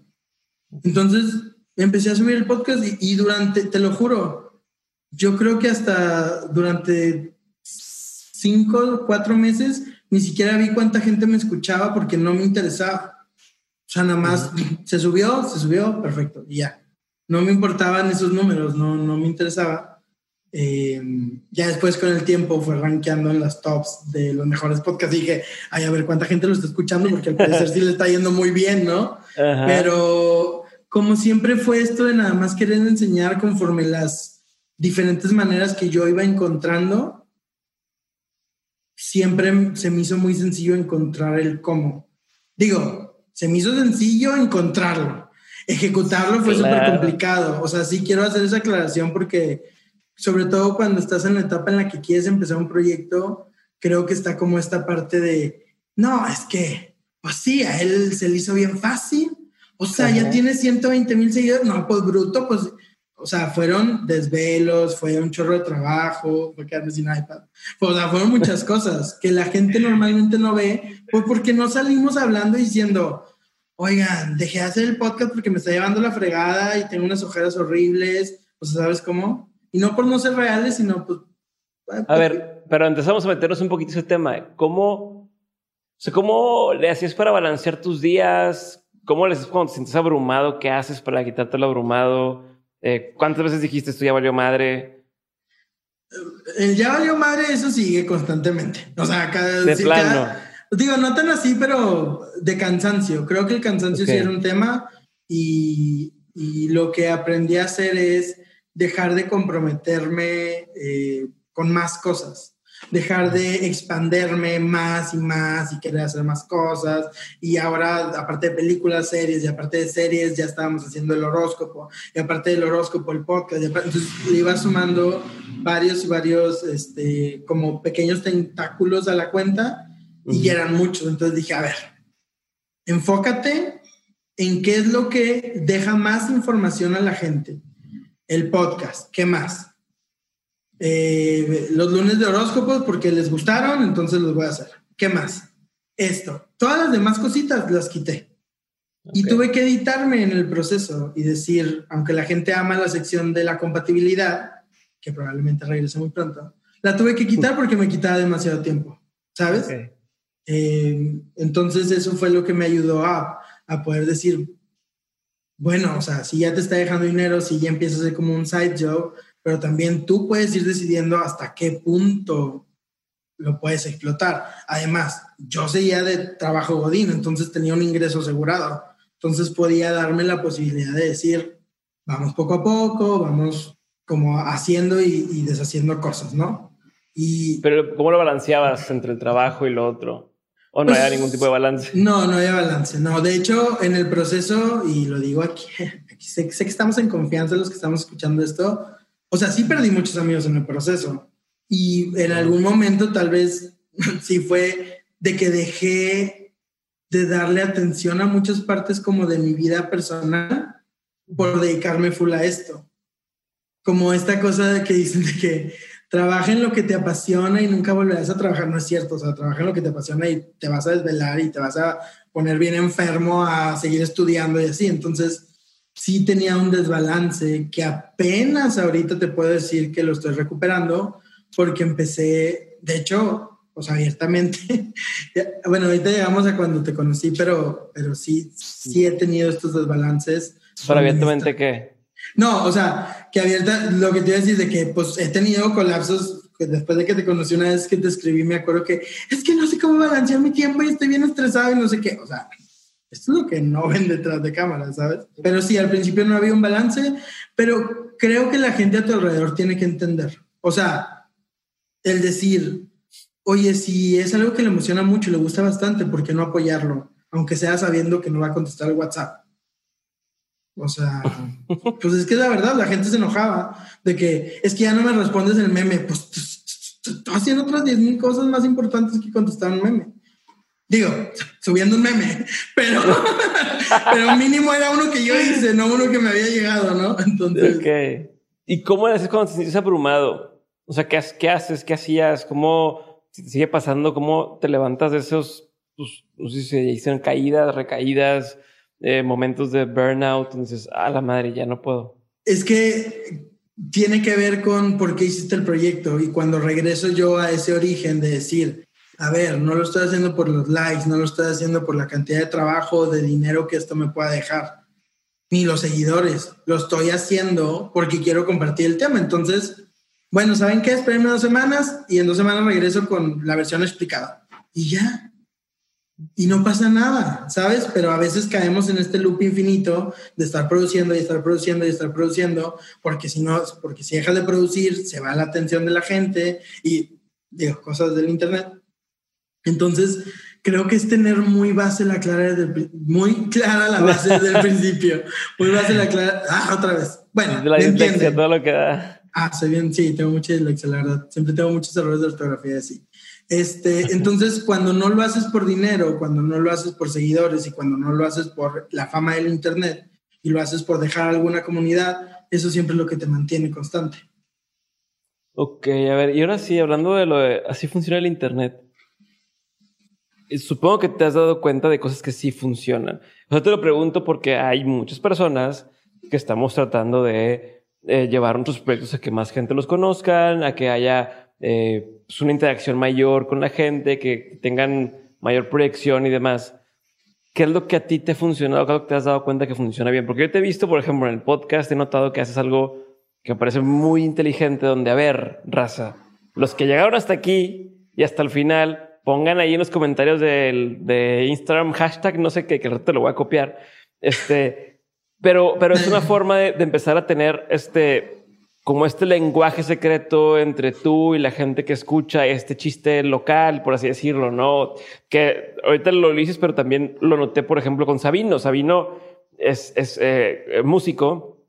Entonces empecé a subir el podcast y, durante, te lo juro, yo creo que hasta durante cinco, cuatro meses ni siquiera vi cuánta gente me escuchaba porque no me interesaba. O sea, nada más se subió, se subió, perfecto, y ya. No me importaban esos números, no, no me interesaba. Eh, ya después con el tiempo fue rankeando en las tops de los mejores podcasts y dije, ay, a ver cuánta gente lo está escuchando porque al parecer sí le está yendo muy bien, ¿no? Pero como siempre fue esto de nada más querer enseñar conforme las diferentes maneras que yo iba encontrando, siempre se me hizo muy sencillo encontrar el cómo. Digo, se me hizo sencillo encontrarlo. Ejecutarlo fue súper complicado. O sea, sí quiero hacer esa aclaración porque sobre todo cuando estás en la etapa en la que quieres empezar un proyecto, creo que está como esta parte de, no, es que, pues sí, a él se le hizo bien fácil, o sea, ya tiene 120 mil seguidores, no, pues bruto, pues, o sea, fueron desvelos, fue un chorro de trabajo, fue quedarme sin iPad, o sea, fueron muchas cosas que la gente normalmente no ve, pues porque no salimos hablando diciendo, oigan, dejé de hacer el podcast porque me está llevando la fregada y tengo unas ojeras horribles, o sea, ¿sabes cómo? Y no por no ser reales, sino pues... A ver, pero empezamos a meternos un poquito ese tema. ¿Cómo, o sea, ¿Cómo le hacías para balancear tus días? ¿Cómo le haces cuando te sientes abrumado? ¿Qué haces para quitarte lo abrumado? Eh, ¿Cuántas veces dijiste esto ya valió madre? El ya valió madre, eso sigue constantemente. O sea, cada... De plano. digo, no tan así, pero de cansancio. Creo que el cansancio sí era un tema y, y lo que aprendí a hacer es dejar de comprometerme eh, con más cosas, dejar de expanderme más y más y querer hacer más cosas. Y ahora, aparte de películas, series, y aparte de series, ya estábamos haciendo el horóscopo, y aparte del horóscopo, el podcast. entonces le iba sumando varios y varios, este, como pequeños tentáculos a la cuenta, y ya eran muchos. Entonces dije, a ver, enfócate en qué es lo que deja más información a la gente el podcast. ¿Qué más? Eh, los lunes de horóscopos porque les gustaron, entonces los voy a hacer. ¿Qué más? Esto. Todas las demás cositas las quité. Y tuve que editarme en el proceso y decir, aunque la gente ama la sección de la compatibilidad, que probablemente regrese muy pronto, la tuve que quitar porque me quitaba demasiado tiempo, ¿sabes? Eh, entonces eso fue lo que me ayudó a, a poder decir, bueno, o sea, si ya te está dejando dinero, si ya empieza a ser como un side job, pero también tú puedes ir decidiendo hasta qué punto lo puedes explotar. Además, yo seguía de trabajo godín, entonces tenía un ingreso asegurado. Entonces podía darme la posibilidad de decir, vamos poco a poco, vamos como haciendo y, deshaciendo cosas, ¿no? Y, Pero ¿cómo lo balanceabas entre el trabajo y lo otro? ¿O no había pues, ningún tipo de balance? No, no había balance. No, de hecho, en el proceso, y lo digo aquí, sé, que estamos en confianza los que estamos escuchando esto, o sea, sí perdí muchos amigos en el proceso. Y en algún momento tal vez sí fue de que dejé de darle atención a muchas partes como de mi vida personal por dedicarme full a esto. Como esta cosa de que dicen de que trabaja en lo que te apasiona y nunca volverás a trabajar. No es cierto, o sea, trabaja en lo que te apasiona y te vas a desvelar y te vas a poner bien enfermo a seguir estudiando y así. Entonces, sí tenía un desbalance que apenas ahorita te puedo decir que lo estoy recuperando porque empecé, de hecho, pues abiertamente, bueno, ahorita llegamos a cuando te conocí, pero, pero sí, sí he tenido estos desbalances. ¿Pero abiertamente qué? No, o sea, que abierta, lo que te iba a decir de que pues he tenido colapsos después de que te conocí una vez que te escribí, me acuerdo que es que no sé cómo balancear mi tiempo y estoy bien estresado y no sé qué. O sea, esto es lo que no ven detrás de cámara, ¿sabes? Pero sí, al principio no había un balance, pero creo que la gente a tu alrededor tiene que entender. O sea, el decir, oye, si es algo que le emociona mucho y le gusta bastante, ¿por qué no apoyarlo? Aunque sea sabiendo que no va a contestar el WhatsApp. O sea, pues es que la verdad, la gente se enojaba de que es que ya no me respondes el meme. Pues estoy haciendo otras 10 mil cosas más importantes que contestar un meme. Digo, subiendo un meme, pero, pero mínimo era uno que yo hice, no uno que me había llegado, ¿no? Entonces. Ok. ¿Y cómo haces cuando te sientes abrumado? O sea, ¿qué, qué haces? ¿Qué hacías? ¿Cómo te sigue pasando, cómo te levantas de esos, pues, no sé si se dicen caídas, recaídas, eh, momentos de burnout, entonces, a la madre, ya no puedo. Es que tiene que ver con por qué hiciste el proyecto y cuando regreso yo a ese origen de decir, a ver, no lo estoy haciendo por los likes, no lo estoy haciendo por la cantidad de trabajo, de dinero que esto me pueda dejar, ni los seguidores, lo estoy haciendo porque quiero compartir el tema. Entonces, bueno, ¿saben qué? Espérenme dos semanas y en dos semanas regreso con la versión explicada. Y ya. Y no pasa nada, ¿sabes? Pero a veces caemos en este loop infinito de estar produciendo y estar produciendo y estar produciendo, porque si no, porque si dejas de producir, se va la atención de la gente y digo, cosas del Internet. Entonces, creo que es tener muy base la clara muy clara la base desde el principio. Muy base la clara. Ah, otra vez. Bueno, la dislexia, todo lo que da. Ah, soy bien, sí, tengo mucha dislexia, la verdad. Siempre tengo muchos errores de ortografía así. Este, entonces, cuando no lo haces por dinero, cuando no lo haces por seguidores y cuando no lo haces por la fama del Internet y lo haces por dejar alguna comunidad, eso siempre es lo que te mantiene constante. Ok, a ver, y ahora sí, hablando de lo de así funciona el Internet, eh, supongo que te has dado cuenta de cosas que sí funcionan. Yo te lo pregunto porque hay muchas personas que estamos tratando de eh, llevar nuestros proyectos a que más gente los conozcan, a que haya eh, pues una interacción mayor con la gente, que tengan mayor proyección y demás. ¿Qué es lo que a ti te ha funcionado? ¿Qué es lo que te has dado cuenta que funciona bien? Porque yo te he visto, por ejemplo, en el podcast, he notado que haces algo que me parece muy inteligente, donde, a ver, raza, los que llegaron hasta aquí y hasta el final, pongan ahí en los comentarios de, Instagram hashtag, no sé qué, que te lo voy a copiar. Este, pero, pero es una forma de, empezar a tener este, como este lenguaje secreto entre tú y la gente que escucha este chiste local, por así decirlo, ¿no? Que ahorita lo dices, pero también lo noté, por ejemplo, con Sabino. Sabino es, es eh, músico,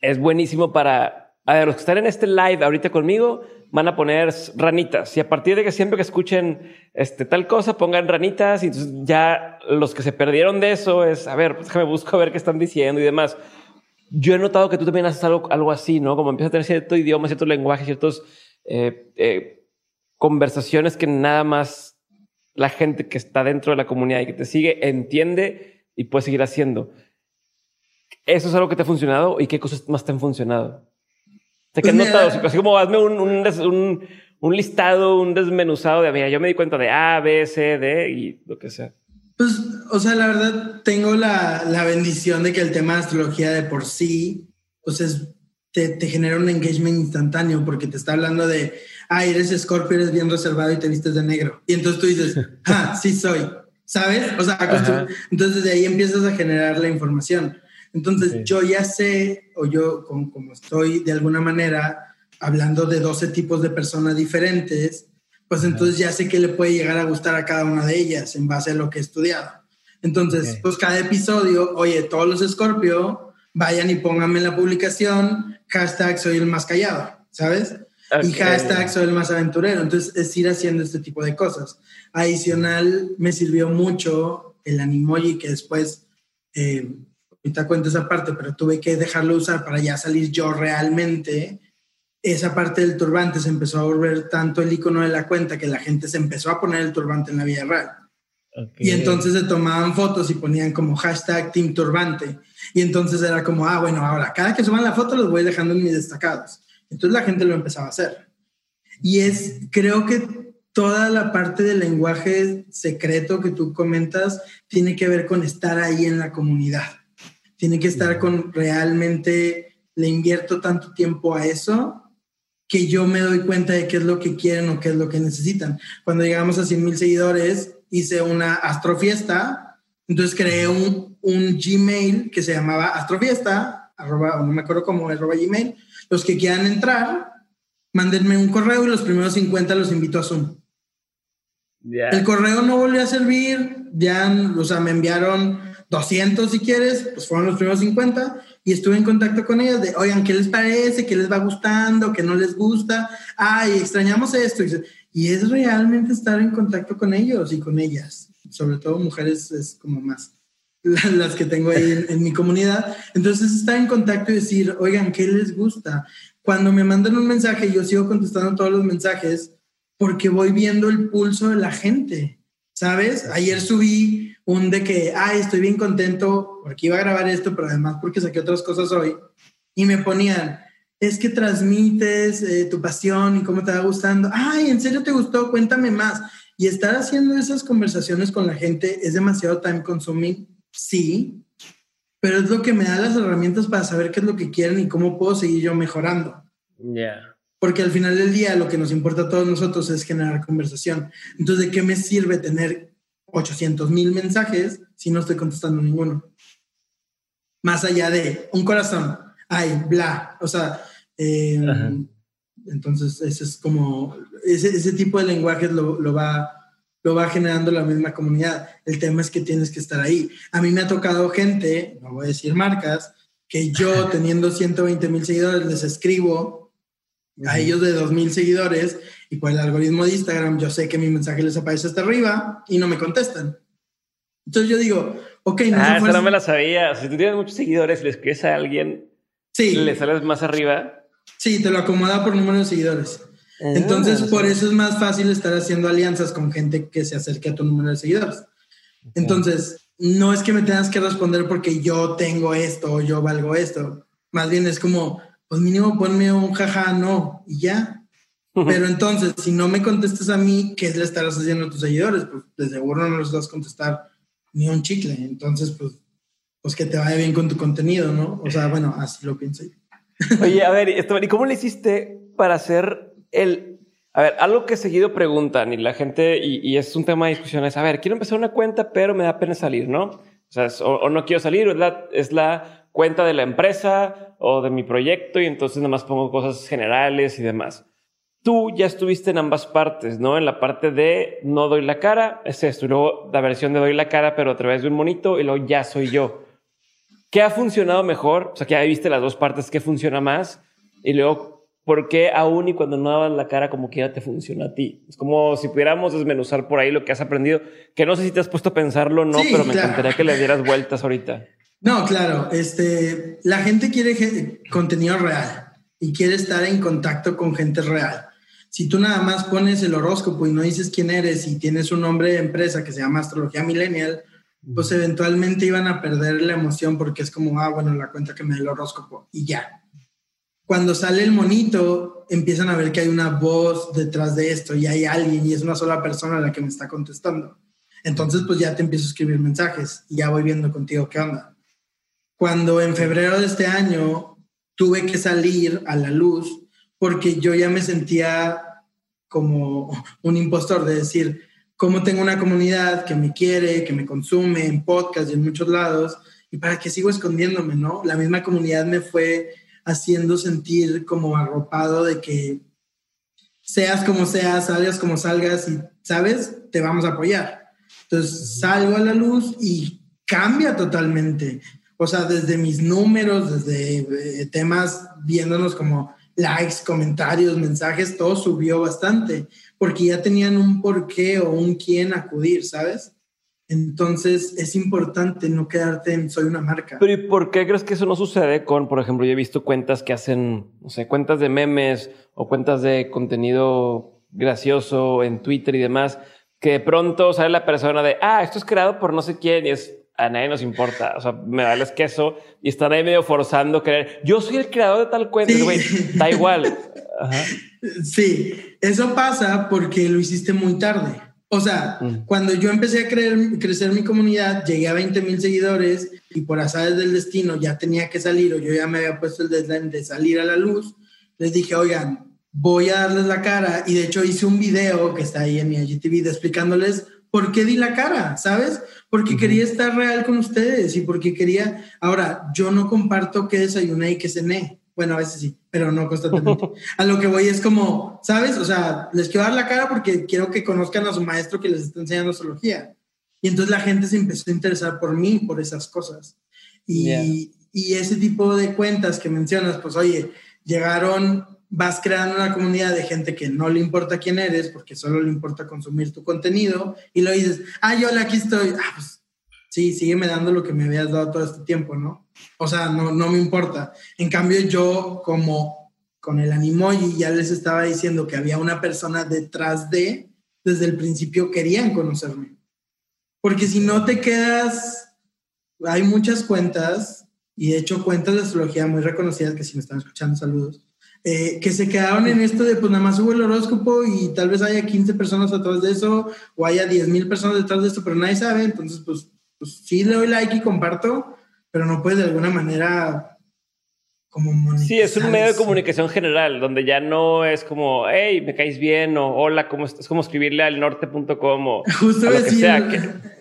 es buenísimo para, a ver, los que están en este live ahorita conmigo, van a poner ranitas y a partir de que siempre que escuchen este, tal cosa pongan ranitas y entonces ya los que se perdieron de eso es, a ver, pues déjame busco a ver qué están diciendo y demás. Yo he notado que tú también haces algo, algo así, ¿no? Como empiezas a tener cierto idioma, cierto lenguaje, ciertas eh, eh, conversaciones que nada más la gente que está dentro de la comunidad y que te sigue entiende y puede seguir haciendo. ¿Eso es algo que te ha funcionado y qué cosas más te han funcionado? que pues notado, así como hazme un, un, un, listado, un desmenuzado de, mira, yo me di cuenta de A, B, C, D y lo que sea. Pues, o sea, la verdad, tengo la, la bendición de que el tema de astrología de por sí, pues es, te, te, genera un engagement instantáneo porque te está hablando de, ah, eres escorpio, eres bien reservado y te vistes de negro. Y entonces tú dices, ah, sí soy, ¿sabes? O sea, entonces de ahí empiezas a generar la información. Entonces yo ya sé, o yo como, estoy de alguna manera hablando de 12 tipos de personas diferentes, pues entonces ya sé que le puede llegar a gustar a cada una de ellas en base a lo que he estudiado. Entonces, pues cada episodio, oye, todos los Scorpio, vayan y pónganme en la publicación, hashtag soy el más callado, ¿sabes? Y hashtag soy el más aventurero. Entonces, es ir haciendo este tipo de cosas. Adicional, me sirvió mucho el Animoji que después eh, ahorita cuento esa parte, pero tuve que dejarlo usar para ya salir yo realmente. Esa parte del turbante se empezó a volver tanto el icono de la cuenta que la gente se empezó a poner el turbante en la vida real. Y entonces se tomaban fotos y ponían como hashtag Team Turbante. Y entonces era como, ah, bueno, ahora cada que suban la foto los voy dejando en mis destacados. Entonces la gente lo empezaba a hacer. Y es, creo que toda la parte del lenguaje secreto que tú comentas tiene que ver con estar ahí en la comunidad. Tiene que estar con realmente, le invierto tanto tiempo a eso que yo me doy cuenta de qué es lo que quieren o qué es lo que necesitan. Cuando llegamos a 100 mil seguidores, hice una astrofiesta, entonces creé un, un Gmail que se llamaba astrofiesta, arroba, no me acuerdo cómo, arroba Gmail. Los que quieran entrar, mándenme un correo y los primeros 50 los invito a Zoom. El correo no volvió a servir, ya, o sea, me enviaron 200 si quieres, pues fueron los primeros 50 y estuve en contacto con ellos de, oigan, ¿qué les parece? ¿Qué les va gustando? ¿Qué no les gusta? Ay, extrañamos esto. Y es realmente estar en contacto con ellos y con ellas. Sobre todo mujeres es como más las que tengo ahí en, mi comunidad. Entonces estar en contacto y decir, oigan, ¿qué les gusta? Cuando me mandan un mensaje, yo sigo contestando todos los mensajes porque voy viendo el pulso de la gente, ¿sabes? Ayer subí un de que, ay, estoy bien contento porque iba a grabar esto, pero además porque saqué otras cosas hoy. Y me ponían, es que transmites eh, tu pasión y cómo te va gustando. Ay, ¿en serio te gustó? Cuéntame más. Y estar haciendo esas conversaciones con la gente es demasiado time consuming, sí, pero es lo que me da las herramientas para saber qué es lo que quieren y cómo puedo seguir yo mejorando. Ya. Porque al final del día lo que nos importa a todos nosotros es generar conversación. Entonces, ¿de qué me sirve tener 800 mil mensajes si no estoy contestando ninguno? Más allá de un corazón, ay, bla, o sea, eh, entonces ese es como, ese, ese tipo de lenguaje lo, lo, va, lo va generando la misma comunidad. El tema es que tienes que estar ahí. A mí me ha tocado gente, no voy a decir marcas, que yo teniendo 120 mil seguidores les escribo a ellos de 2 mil seguidores y por el algoritmo de Instagram yo sé que mi mensaje les aparece hasta arriba y no me contestan. Entonces yo digo, ok, no Ah, no me la sabía. Si tú tienes muchos seguidores y le escribes a alguien, sí. le sales más arriba. Sí, te lo acomoda por número de seguidores. Ah, Entonces, por eso es más fácil estar haciendo alianzas con gente que se acerque a tu número de seguidores. Entonces, no es que me tengas que responder porque yo tengo esto o yo valgo esto. Más bien es como, pues mínimo ponme un jaja, no, y ya. Pero entonces, si no me contestas a mí, ¿qué le estarás haciendo a tus seguidores? Pues de seguro no les vas a contestar ni un chicle. Entonces, pues, pues que te vaya bien con tu contenido, ¿no? O sea, bueno, así lo pienso Oye, a ver, ¿y cómo le hiciste para hacer el... A ver, algo que seguido preguntan y la gente, y, es un tema de discusión, es, a ver, quiero empezar una cuenta, pero me da pena salir, ¿no? O sea, o, no quiero salir, o es la, es la cuenta de la empresa o de mi proyecto y entonces nada más pongo cosas generales y demás. Tú ya estuviste en ambas partes, ¿no? En la parte de no doy la cara, es esto, y luego la versión de doy la cara, pero a través de un monito, y luego ya soy yo. ¿Qué ha funcionado mejor? O sea, que ya viste las dos partes, ¿qué funciona más? Y luego, ¿por qué aún y cuando no dabas la cara como que ya te funciona a ti? Es como si pudiéramos desmenuzar por ahí lo que has aprendido, que no sé si te has puesto a pensarlo o no, pero me encantaría que le dieras vueltas ahorita. No, claro, este, la gente quiere contenido real y quiere estar en contacto con gente real. Si tú nada más pones el horóscopo y no dices quién eres y tienes un nombre de empresa que se llama Astrología Millennial, pues eventualmente iban a perder la emoción porque es como, ah, bueno, la cuenta que me da el horóscopo y ya. Cuando sale el monito, empiezan a ver que hay una voz detrás de esto y hay alguien y es una sola persona la que me está contestando. Entonces, pues ya te empiezo a escribir mensajes y ya voy viendo contigo qué onda. Cuando en febrero de este año tuve que salir a la luz porque yo ya me sentía como un impostor de decir, cómo tengo una comunidad que me quiere, que me consume en podcast y en muchos lados, y para qué sigo escondiéndome, ¿no? La misma comunidad me fue haciendo sentir como arropado de que seas como seas, salgas como salgas y, ¿sabes? Te vamos a apoyar. Entonces salgo a la luz y cambia totalmente. O sea, desde mis números, desde eh, temas viéndonos como likes, comentarios, mensajes, todo subió bastante porque ya tenían un porqué o un quién acudir, ¿sabes? Entonces es importante no quedarte en soy una marca. Pero ¿y por qué crees que eso no sucede con, por ejemplo, yo he visto cuentas que hacen, no sé, cuentas de memes o cuentas de contenido gracioso en Twitter y demás, que de pronto sale la persona de, ah, esto es creado por no sé quién y es a nadie nos importa. O sea, me vale queso y están ahí medio forzando creer. Yo soy el creador de tal cuenta, güey. Da igual. Sí, eso pasa porque lo hiciste muy tarde. O sea, mm. cuando yo empecé a creer, crecer mi comunidad, llegué a 20 mil seguidores y por azares del destino ya tenía que salir o yo ya me había puesto el deadline de salir a la luz. Les dije, oigan, voy a darles la cara y de hecho hice un video que está ahí en mi IGTV explicándoles por qué di la cara, ¿sabes? Porque quería estar real con ustedes y porque quería, ahora, yo no comparto qué desayuné y qué cené. Bueno, a veces sí, pero no constantemente. a lo que voy es como, ¿sabes? O sea, les quiero dar la cara porque quiero que conozcan a su maestro que les está enseñando astrología. Y entonces la gente se empezó a interesar por mí, por esas cosas. Y, y ese tipo de cuentas que mencionas, pues oye, llegaron, vas creando una comunidad de gente que no le importa quién eres, porque solo le importa consumir tu contenido, y lo dices, ah, yo aquí estoy, ah, pues sí, sígueme dando lo que me habías dado todo este tiempo, ¿no? O sea, no, no me importa. En cambio, yo como con el animoji ya les estaba diciendo que había una persona detrás de, desde el principio querían conocerme. Porque si no te quedas, hay muchas cuentas, y de hecho cuentas de astrología muy reconocidas, que si me están escuchando, saludos, eh, que se quedaron en esto de pues nada más subo el horóscopo y tal vez haya 15 personas atrás de eso, o haya 10 mil personas detrás de esto, pero nadie sabe, entonces pues, pues sí le doy like y comparto, pero no puedes de alguna manera como Sí, es un medio de comunicación general, donde ya no es como, hey, me caes bien, o hola, ¿cómo estás? Es como escribirle al norte.com o Justo decir,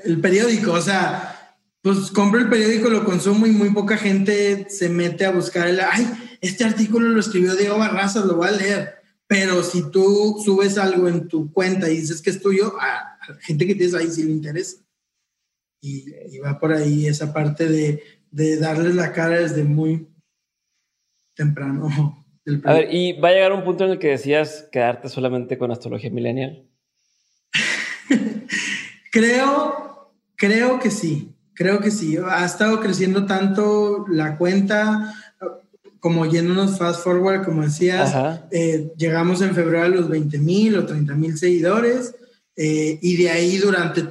el, periódico, o sea, pues compro el periódico, lo consumo y muy poca gente se mete a buscar el, ay, este artículo lo escribió Diego Barraza, lo voy a leer. Pero si tú subes algo en tu cuenta y dices que es tuyo, a, la gente que tienes ahí sí le interesa. Y, y va por ahí esa parte de, de darles la cara desde muy temprano. a ver, ¿y va a llegar un punto en el que decías quedarte solamente con astrología millennial? creo, creo que sí, creo que sí. Ha estado creciendo tanto la cuenta como yéndonos fast forward, como decías, eh, llegamos en febrero a los 20 mil o 30 mil seguidores eh, y de ahí durante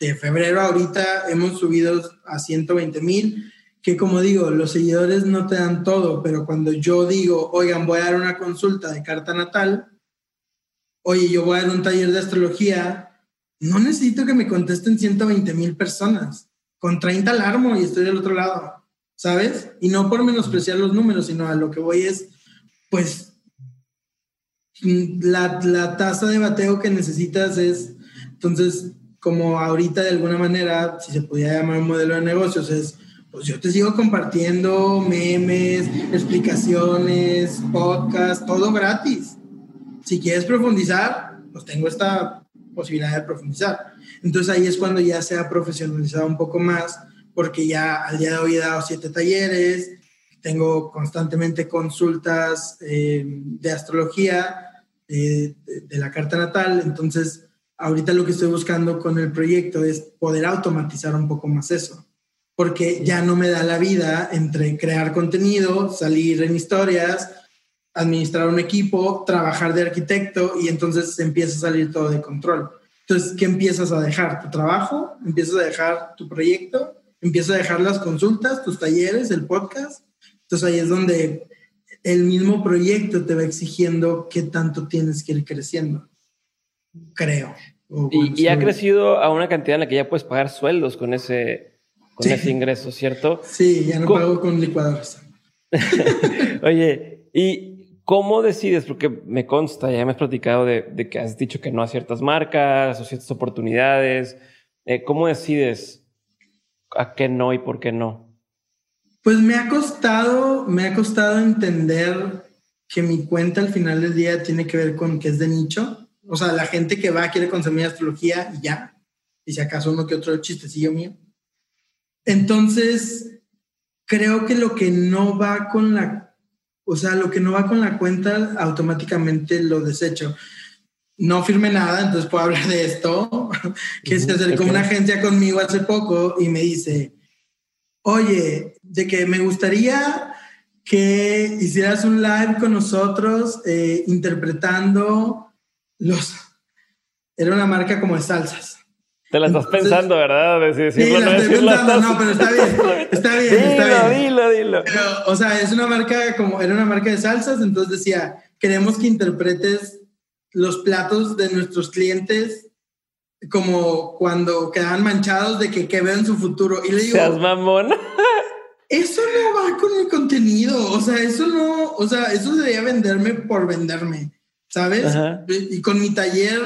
de febrero ahorita hemos subido a 120 mil que como digo, los seguidores no te dan todo, pero cuando yo digo, oigan, voy a dar una consulta de carta natal, oye, yo voy a dar un taller de astrología, no necesito que me contesten 120 mil personas. Con 30 alarmo y estoy del otro lado, ¿sabes? Y no por menospreciar los números, sino a lo que voy es, pues, la, la tasa de bateo que necesitas es, entonces, como ahorita de alguna manera, si se pudiera llamar un modelo de negocios, es pues yo te sigo compartiendo memes, explicaciones, podcast, todo gratis. Si quieres profundizar, pues tengo esta posibilidad de profundizar. Entonces ahí es cuando ya se ha profesionalizado un poco más, porque ya al día de hoy he dado siete talleres, tengo constantemente consultas eh, de astrología, eh, de la carta natal, entonces ahorita lo que estoy buscando con el proyecto es poder automatizar un poco más eso porque ya no me da la vida entre crear contenido, salir en historias, administrar un equipo, trabajar de arquitecto y entonces empieza a salir todo de control. Entonces, ¿qué empiezas a dejar? ¿Tu trabajo? ¿Empiezas a dejar tu proyecto? ¿Empiezas a dejar las consultas, tus talleres, el podcast? Entonces ahí es donde el mismo proyecto te va exigiendo qué tanto tienes que ir creciendo. Creo. y, y ha crecido a una cantidad en la que ya puedes pagar sueldos con ese, con ese ingreso, ¿cierto? Sí, ya no pago con licuadoras. Oye, ¿y cómo decides? Porque me consta, ya me has platicado de, que has dicho que no a ciertas marcas o ciertas oportunidades. Eh, ¿Cómo decides a qué no y por qué no? Pues me ha costado, me ha costado entender que mi cuenta al final del día tiene que ver con que es de nicho. O sea, la gente que va quiere consumir astrología y ya. Y si acaso uno que otro chistecillo mío. Entonces, creo que lo que no va con la, o sea, lo que no va con la cuenta, automáticamente lo desecho. No firme nada, entonces puedo hablar de esto, que se acercó una agencia conmigo hace poco y me dice, oye, de que me gustaría que hicieras un live con nosotros eh, interpretando los... Era una marca como de salsas. Te la estás pensando, ¿verdad? sí, la estoy pensando, no, pero está bien, está bien, está bien. Dilo, dilo. Pero, o sea, es una marca como, era una marca de salsas, entonces decía, queremos que interpretes los platos de nuestros clientes como cuando quedaban manchados de que, que vean su futuro. Y le digo, Seas mamón. Eso no va con el contenido, o sea, eso no, o sea, eso debería venderme por venderme, ¿sabes? Y con mi taller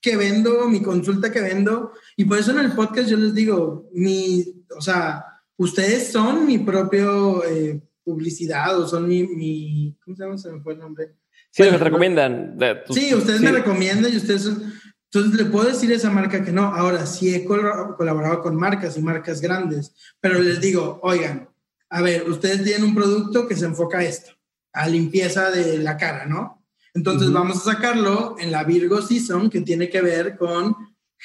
que vendo, mi consulta que vendo. Y por eso en el podcast yo les digo, mi, o sea, ustedes son mi propio eh, publicidad o son mi, mi, ¿cómo se llama? Se me fue el nombre. Sí, me recomiendan. sí, ustedes me recomiendan y ustedes Entonces le puedo decir a esa marca que no. Ahora sí he colaborado con marcas y marcas grandes, pero les digo, oigan, a ver, ustedes tienen un producto que se enfoca a esto, a limpieza de la cara, ¿no? Entonces vamos a sacarlo en la Virgo Season, que tiene que ver con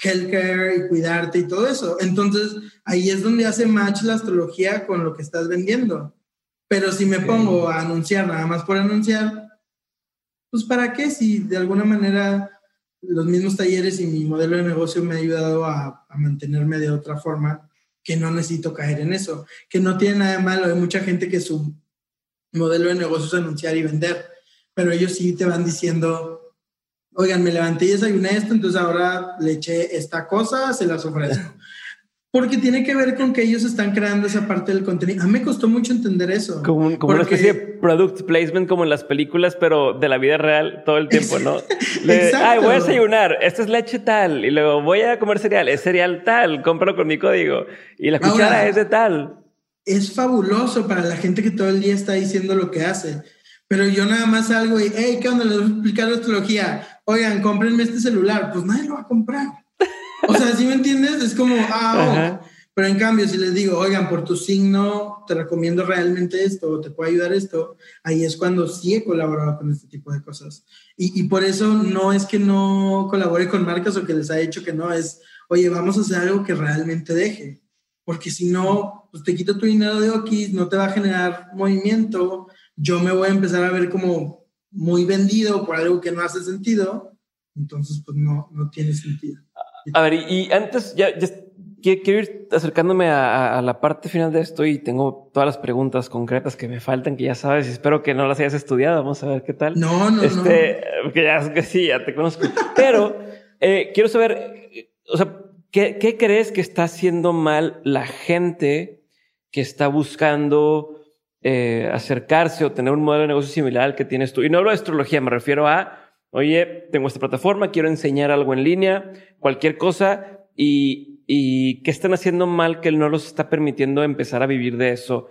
healthcare y cuidarte y todo eso. Entonces ahí es donde hace match la astrología con lo que estás vendiendo. Pero si me pongo a anunciar nada más por anunciar, pues ¿para qué? Si de alguna manera los mismos talleres y mi modelo de negocio me ha ayudado a, a, mantenerme de otra forma, que no necesito caer en eso, que no tiene nada de malo. Hay mucha gente que su modelo de negocio es anunciar y vender, pero ellos sí te van diciendo, oigan, me levanté y desayuné esto, entonces ahora le eché esta cosa, se las ofrezco. Porque tiene que ver con que ellos están creando esa parte del contenido. A mí me costó mucho entender eso. Como, una especie de product placement como en las películas, pero de la vida real todo el tiempo, ¿no? Ay, voy a desayunar, esta es leche tal, y luego voy a comer cereal, es cereal tal, cómpralo con mi código, y la cuchara es de tal. Es fabuloso para la gente que todo el día está diciendo lo que hace. Pero yo nada más salgo y, hey, ¿qué onda? Les voy a explicar la astrología. Oigan, cómprenme este celular. Pues nadie lo va a comprar. O sea, ¿sí me entiendes? Es como, ah, oh. pero en cambio, si les digo, oigan, por tu signo te recomiendo realmente esto, te puede ayudar esto, ahí es cuando sí he colaborado con este tipo de cosas. Y, y por eso no es que no colabore con marcas o que les haya dicho que no, es, oye, vamos a hacer algo que realmente deje. Porque si no, pues te quito tu dinero de Okis, no te va a generar movimiento. Yo me voy a empezar a ver como muy vendido por algo que no hace sentido. Entonces, pues no, no tiene sentido. A ver, y, antes ya, quiero ir acercándome a, la parte final de esto y tengo todas las preguntas concretas que me faltan, que ya sabes, y espero que no las hayas estudiado. Vamos a ver qué tal. No, no, este, no. Que ya que sí, ya te conozco. Pero eh, quiero saber, o sea, ¿qué, ¿qué crees que está haciendo mal la gente que está buscando eh, acercarse o tener un modelo de negocio similar al que tienes tú? Y no hablo de astrología, me refiero a oye, tengo esta plataforma, quiero enseñar algo en línea, cualquier cosa, y, y ¿qué están haciendo mal que no los está permitiendo empezar a vivir de eso?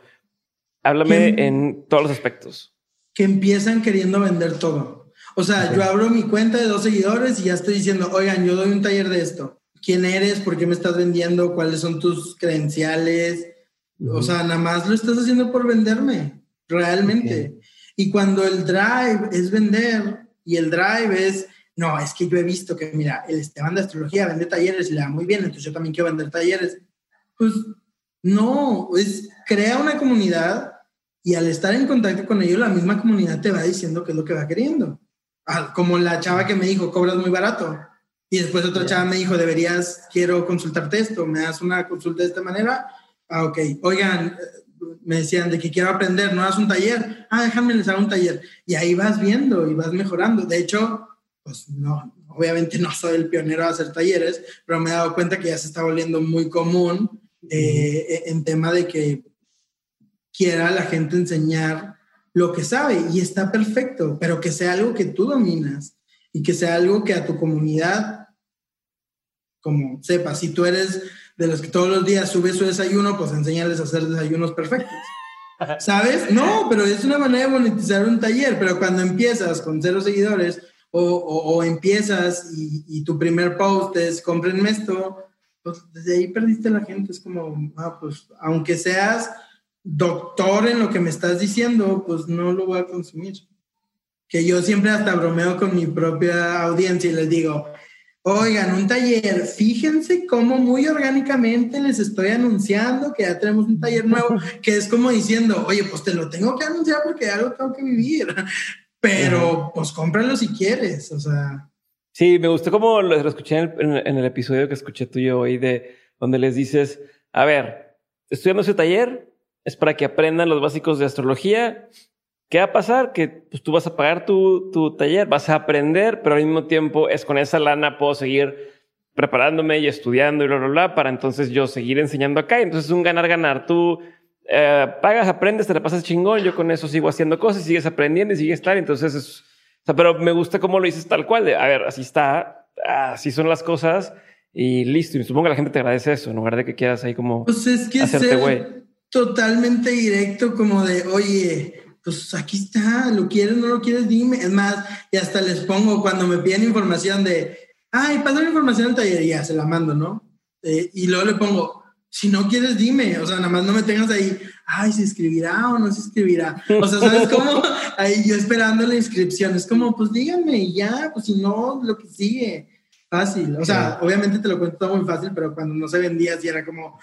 Háblame en todos los aspectos. Que empiezan queriendo vender todo. O sea, yo abro mi cuenta de dos seguidores y ya estoy diciendo, oigan, yo doy un taller de esto. ¿Quién eres? ¿Por qué me estás vendiendo? ¿Cuáles son tus credenciales? O sea, nada más lo estás haciendo por venderme, realmente. Y cuando el drive es vender, y el drive es, no, es que yo he visto que, mira, el Esteban de Astrología vende talleres y le da muy bien, entonces yo también quiero vender talleres. Pues no, es crea una comunidad y al estar en contacto con ellos, la misma comunidad te va diciendo qué es lo que va queriendo. Ah, como la chava que me dijo, cobras muy barato. Y después otra chava me dijo, deberías, quiero consultarte esto, me das una consulta de esta manera. Ah, ok. Oigan, me decían de que quiero aprender, no hagas un taller, ah, déjame les hago un taller. Y ahí vas viendo y vas mejorando. De hecho, pues no, obviamente no soy el pionero a hacer talleres, pero me he dado cuenta que ya se está volviendo muy común eh, en tema de que quiera la gente enseñar lo que sabe y está perfecto, pero que sea algo que tú dominas y que sea algo que a tu comunidad, como sepa, si tú eres de los que todos los días sube su desayuno, pues enseñarles a hacer desayunos perfectos. ¿Sabes? No, pero es una manera de monetizar un taller, pero cuando empiezas con cero seguidores o, o, empiezas y, y, tu primer post es cómprenme esto, pues desde ahí perdiste la gente. Es como, ah, pues aunque seas doctor en lo que me estás diciendo, pues no lo voy a consumir. Que yo siempre hasta bromeo con mi propia audiencia y les digo, Oigan, un taller, fíjense cómo muy orgánicamente les estoy anunciando que ya tenemos un taller nuevo, que es como diciendo, oye, pues te lo tengo que anunciar porque ya lo tengo que vivir, pero pues cómpralo si quieres, o sea. Sí, me gustó como lo, escuché en el, episodio que escuché tuyo hoy de donde les dices, a ver, estudiando ese taller es para que aprendan los básicos de astrología ¿Qué va a pasar? Que pues, tú vas a pagar tu, tu taller, vas a aprender, pero al mismo tiempo es con esa lana puedo seguir preparándome y estudiando y bla, bla, bla, para entonces yo seguir enseñando acá. Entonces es un ganar-ganar. Tú eh, pagas, aprendes, te la pasas chingón, yo con eso sigo haciendo cosas, sigues aprendiendo y sigues estar. Entonces es, o sea, pero me gusta cómo lo dices tal cual, de, a ver, así está, así son las cosas y listo. Y supongo que la gente te agradece eso, en lugar de que quieras ahí como pues es que hacerte güey. Totalmente directo, como de, oye, pues aquí está, lo quieres, no lo quieres, dime. Es más, y hasta les pongo cuando me piden información de, ay, pasa la información en taller ya se la mando, ¿no? Eh, y luego le pongo, si no quieres, dime, o sea, nada más no me tengas ahí, ay, se escribirá o no se escribirá. O sea, ¿sabes cómo? Ahí yo esperando la inscripción, es como, pues díganme y ya, pues si no, lo que sigue. Fácil, o sea, obviamente te lo cuento todo muy fácil, pero cuando no se vendía, sí era como,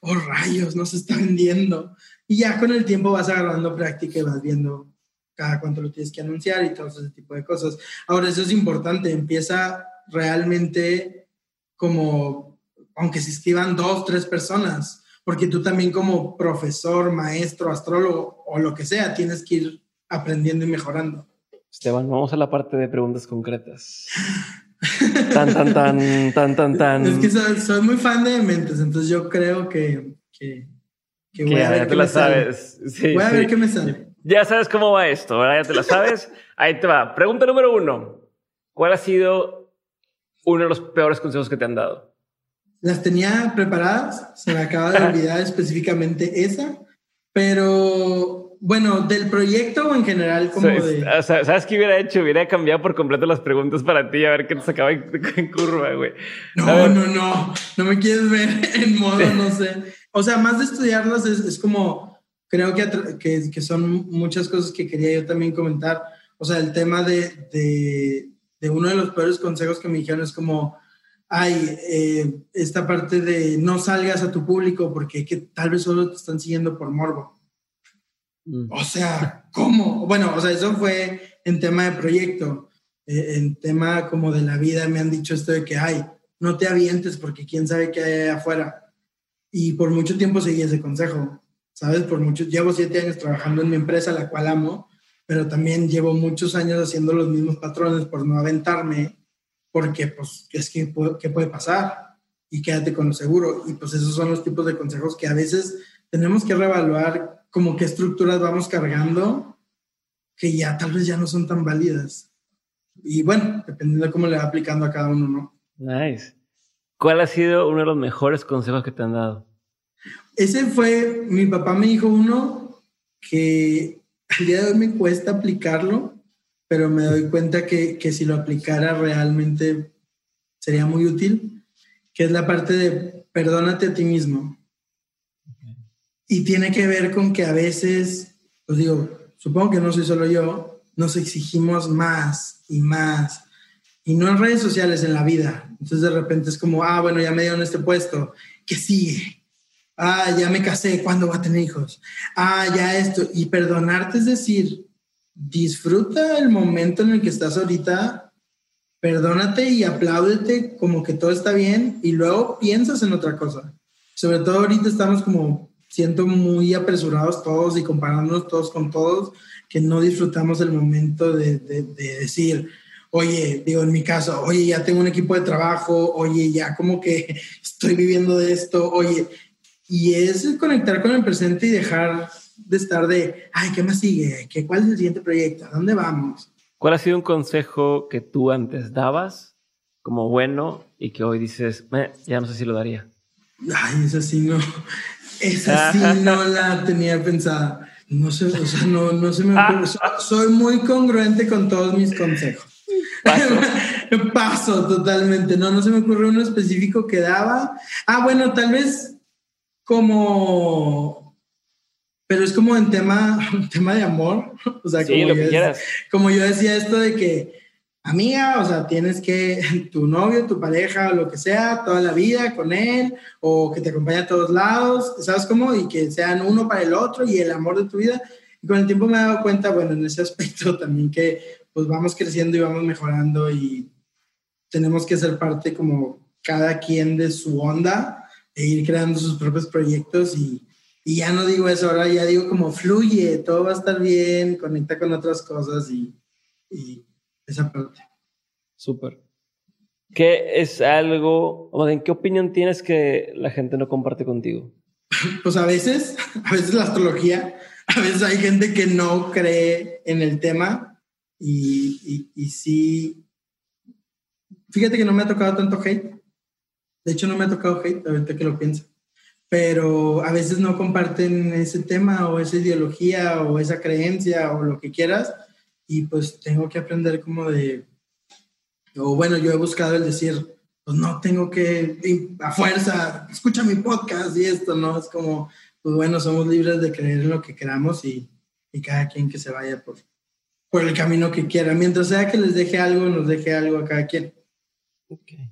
oh rayos, no se está vendiendo. Y ya con el tiempo vas agarrando práctica y vas viendo cada cuánto lo tienes que anunciar y todo ese tipo de cosas. Ahora, eso es importante, empieza realmente como, aunque se escriban dos, tres personas, porque tú también como profesor, maestro, astrólogo o lo que sea, tienes que ir aprendiendo y mejorando. Esteban, vamos a la parte de preguntas concretas. tan, tan, tan, tan, tan, tan. Es que soy, muy fan de mentes, entonces yo creo que, que, voy a ver qué me sabes. Sale. voy a ver qué me sale. Ya sabes cómo va esto, ¿verdad? Ya te la sabes. Ahí te va. Pregunta número uno. ¿Cuál ha sido uno de los peores consejos que te han dado? Las tenía preparadas, se me acaba de olvidar específicamente esa, pero bueno, del proyecto o en general como de... ¿Sabes qué hubiera hecho? Hubiera cambiado por completo las preguntas para ti a ver qué te sacaba en, curva, güey. No, no, no. No me quieres ver en modo, no sé. O sea, más de estudiarlas es, como... Creo que, que, que, son muchas cosas que quería yo también comentar. O sea, el tema de, de, de uno de los peores consejos que me dijeron es como... Ay, eh, esta parte de no salgas a tu público porque que tal vez solo te están siguiendo por morbo. Mm. O sea, ¿cómo? Bueno, o sea, eso fue en tema de proyecto. Eh, en tema como de la vida me han dicho esto de que, ay, no te avientes porque quién sabe qué hay afuera. Y por mucho tiempo seguí ese consejo, ¿sabes? Por mucho, llevo siete años trabajando en mi empresa, la cual amo, pero también llevo muchos años haciendo los mismos patrones por no aventarme, porque pues es que ¿qué puede pasar? Y quédate con lo seguro. Y pues esos son los tipos de consejos que a veces tenemos que reevaluar como qué estructuras vamos cargando que ya tal vez ya no son tan válidas. Y bueno, dependiendo de cómo le va aplicando a cada uno, ¿no? Nice. ¿Cuál ha sido uno de los mejores consejos que te han dado? Ese fue, mi papá me dijo uno que al día de hoy me cuesta aplicarlo, pero me doy cuenta que, que si lo aplicara realmente sería muy útil, que es la parte de perdónate a ti mismo. Y tiene que ver con que a veces, pues digo, supongo que no soy solo yo, nos exigimos más y más. Y no en redes sociales, en la vida. Entonces de repente es como, ah, bueno, ya me dieron este puesto, ¿qué sigue? Ah, ya me casé, ¿cuándo va a tener hijos? Ah, ya esto. Y perdonarte es decir, disfruta el momento en el que estás ahorita, perdónate y apláudete como que todo está bien y luego piensas en otra cosa. Sobre todo ahorita estamos como siento muy apresurados todos y comparándonos todos con todos, que no disfrutamos el momento de, de, decir, oye, digo en mi caso, oye, ya tengo un equipo de trabajo, oye, ya como que estoy viviendo de esto, oye, y es conectar con el presente y dejar de estar de, ay, ¿qué más sigue? ¿Qué, ¿Cuál es el siguiente proyecto? ¿A dónde vamos? ¿Cuál ha sido un consejo que tú antes dabas como bueno y que hoy dices, ya no sé si lo daría? Ay, eso sí, no. Esa sí no la tenía pensada. No sé, o sea, no, no se me ocurre. Soy muy congruente con todos mis consejos. Paso. totalmente. No, no se me ocurre uno específico que daba. Ah, bueno, tal vez como. Pero es como en tema, tema de amor. O sea, como, yo, como yo decía esto de que amiga, o sea, tienes que tu novio, tu pareja, lo que sea, toda la vida con él, o que te acompañe a todos lados, ¿sabes cómo? Y que sean uno para el otro y el amor de tu vida. Y con el tiempo me he dado cuenta, bueno, en ese aspecto también que pues vamos creciendo y vamos mejorando y tenemos que ser parte como cada quien de su onda e ir creando sus propios proyectos y, y ya no digo eso, ahora ya digo como fluye, todo va a estar bien, conecta con otras cosas y, y esa parte. Súper. ¿Qué es algo, o en qué opinión tienes que la gente no comparte contigo? Pues a veces, a veces la astrología, a veces hay gente que no cree en el tema y, y, sí, fíjate que no me ha tocado tanto hate. De hecho, no me ha tocado hate, ahorita que lo pienso. Pero a veces no comparten ese tema o esa ideología o esa creencia o lo que quieras y pues tengo que aprender como de, o bueno, yo he buscado el decir, pues no tengo que a fuerza, escucha mi podcast y esto, ¿no? Es como, pues bueno, somos libres de creer en lo que queramos y, y cada quien que se vaya por, por el camino que quiera, mientras sea que les deje algo, nos deje algo a cada quien. Okay.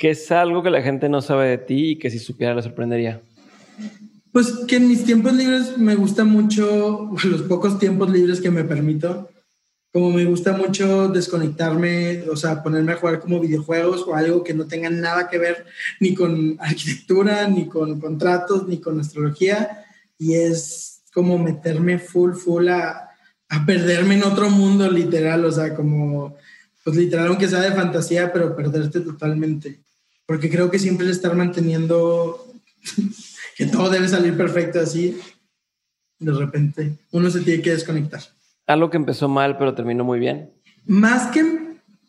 ¿Qué es algo que la gente no sabe de ti y que si supiera le sorprendería? Pues que en mis tiempos libres me gusta mucho, los pocos tiempos libres que me permito, como me gusta mucho desconectarme, o sea, ponerme a jugar como videojuegos o algo que no tenga nada que ver ni con arquitectura, ni con contratos, ni con astrología, y es como meterme full, full a, a perderme en otro mundo literal, o sea, como, pues literal, aunque sea de fantasía, pero perderte totalmente, porque creo que siempre es estar manteniendo que todo debe salir perfecto así, de repente uno se tiene que desconectar. Algo que empezó mal, pero terminó muy bien. Más que,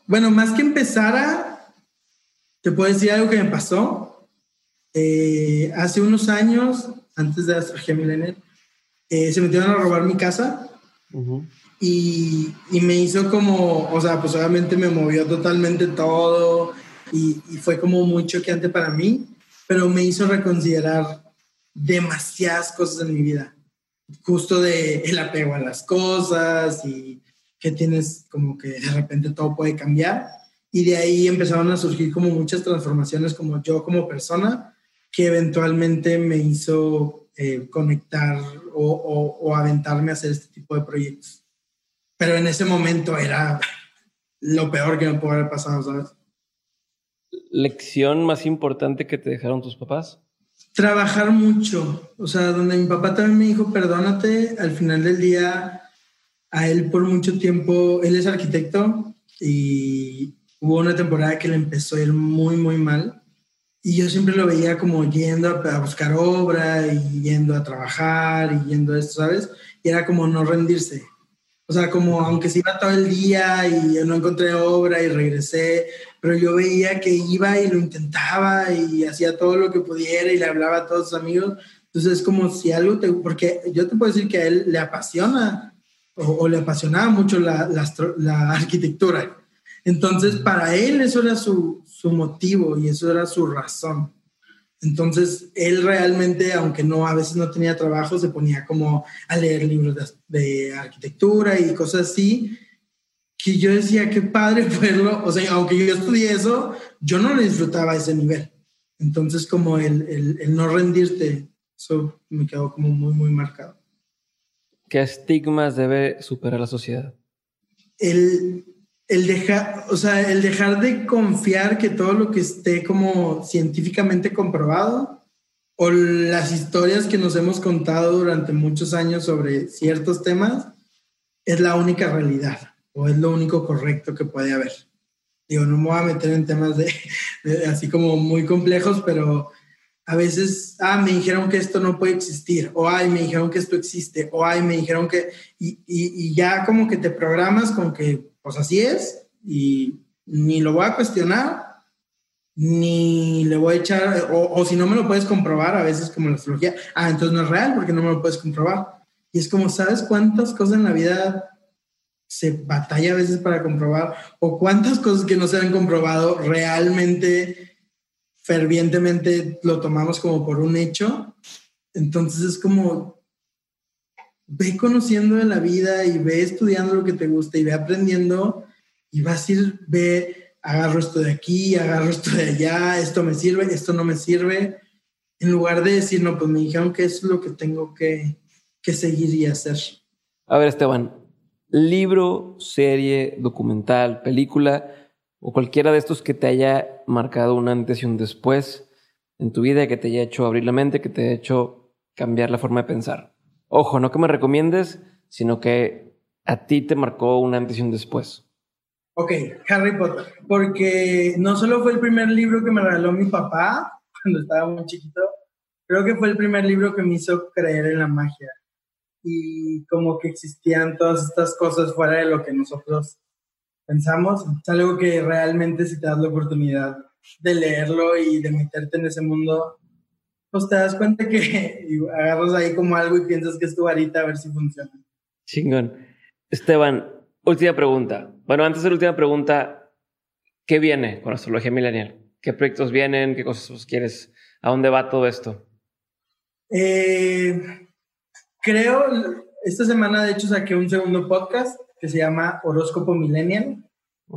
bueno, más que empezara, te puedo decir algo que me pasó. Eh, hace unos años, antes de Astrología Millennial, eh, se metieron a robar mi casa y, y, me hizo como, o sea, pues obviamente me movió totalmente todo y, y fue como muy choqueante para mí, pero me hizo reconsiderar demasiadas cosas en mi vida justo de el apego a las cosas y que tienes como que de repente todo puede cambiar. Y de ahí empezaron a surgir como muchas transformaciones como yo como persona que eventualmente me hizo eh, conectar o, o, o, aventarme a hacer este tipo de proyectos. Pero en ese momento era lo peor que me pudo haber pasado, ¿sabes? ¿Lección más importante que te dejaron tus papás? trabajar mucho. O sea, donde mi papá también me dijo, perdónate, al final del día, a él por mucho tiempo, él es arquitecto y hubo una temporada que le empezó a ir muy, muy mal. Y yo siempre lo veía como yendo a, buscar obra y yendo a trabajar y yendo a esto, ¿sabes? Y era como no rendirse. O sea, como aunque se iba todo el día y no encontré obra y regresé, pero yo veía que iba y lo intentaba y hacía todo lo que pudiera y le hablaba a todos sus amigos. Entonces es como si algo te... Porque yo te puedo decir que a él le apasiona o, le apasionaba mucho la, la, la, arquitectura. Entonces para él eso era su, su motivo y eso era su razón. Entonces, él realmente, aunque no a veces no tenía trabajo, se ponía como a leer libros de, arquitectura y cosas así, que yo decía, qué padre verlo, o sea, aunque yo estudié eso, yo no lo disfrutaba a ese nivel. Entonces, como el, el, el no rendirte, eso me quedó como muy, muy marcado. ¿Qué estigmas debe superar la sociedad? El, el dejar, o sea, el dejar de confiar que todo lo que esté como científicamente comprobado o las historias que nos hemos contado durante muchos años sobre ciertos temas es la única realidad o es lo único correcto que puede haber. Digo, no me voy a meter en temas de, así como muy complejos, pero a veces, ah, me dijeron que esto no puede existir, o ay, me dijeron que esto existe, o ay, me dijeron que, y, y, y ya como que te programas con que pues así es y ni lo voy a cuestionar, ni le voy a echar, o, si no me lo puedes comprobar, a veces como la astrología, ah, entonces no es real porque no me lo puedes comprobar. Y es como, ¿sabes cuántas cosas en la vida se batalla a veces para comprobar? ¿O cuántas cosas que no se han comprobado realmente, fervientemente lo tomamos como por un hecho? Entonces es como, ve conociendo de la vida y ve estudiando lo que te gusta y ve aprendiendo y vas a ir, ve, agarro esto de aquí, agarro esto de allá, esto me sirve, esto no me sirve, en lugar de decir, no, pues me dijeron que es lo que tengo que, que seguir y hacer. A ver, Esteban, libro, serie, documental, película o cualquiera de estos que te haya marcado un antes y un después en tu vida, que te haya hecho abrir la mente, que te haya hecho cambiar la forma de pensar. Ojo, no que me recomiendes, sino que a ti te marcó un antes y un después. Ok, Harry Potter, porque no solo fue el primer libro que me regaló mi papá cuando estaba muy chiquito, creo que fue el primer libro que me hizo creer en la magia y como que existían todas estas cosas fuera de lo que nosotros pensamos. Es algo que realmente si te das la oportunidad de leerlo y de meterte en ese mundo, pues te das cuenta que agarras ahí como algo y piensas que es tu varita a ver si funciona. Chingón. Esteban, última pregunta. Bueno, antes de la última pregunta, ¿qué viene con Astrología Millennial? ¿Qué proyectos vienen? ¿Qué cosas quieres? ¿A dónde va todo esto? Eh, creo, esta semana de hecho saqué un segundo podcast que se llama Horóscopo Millennial,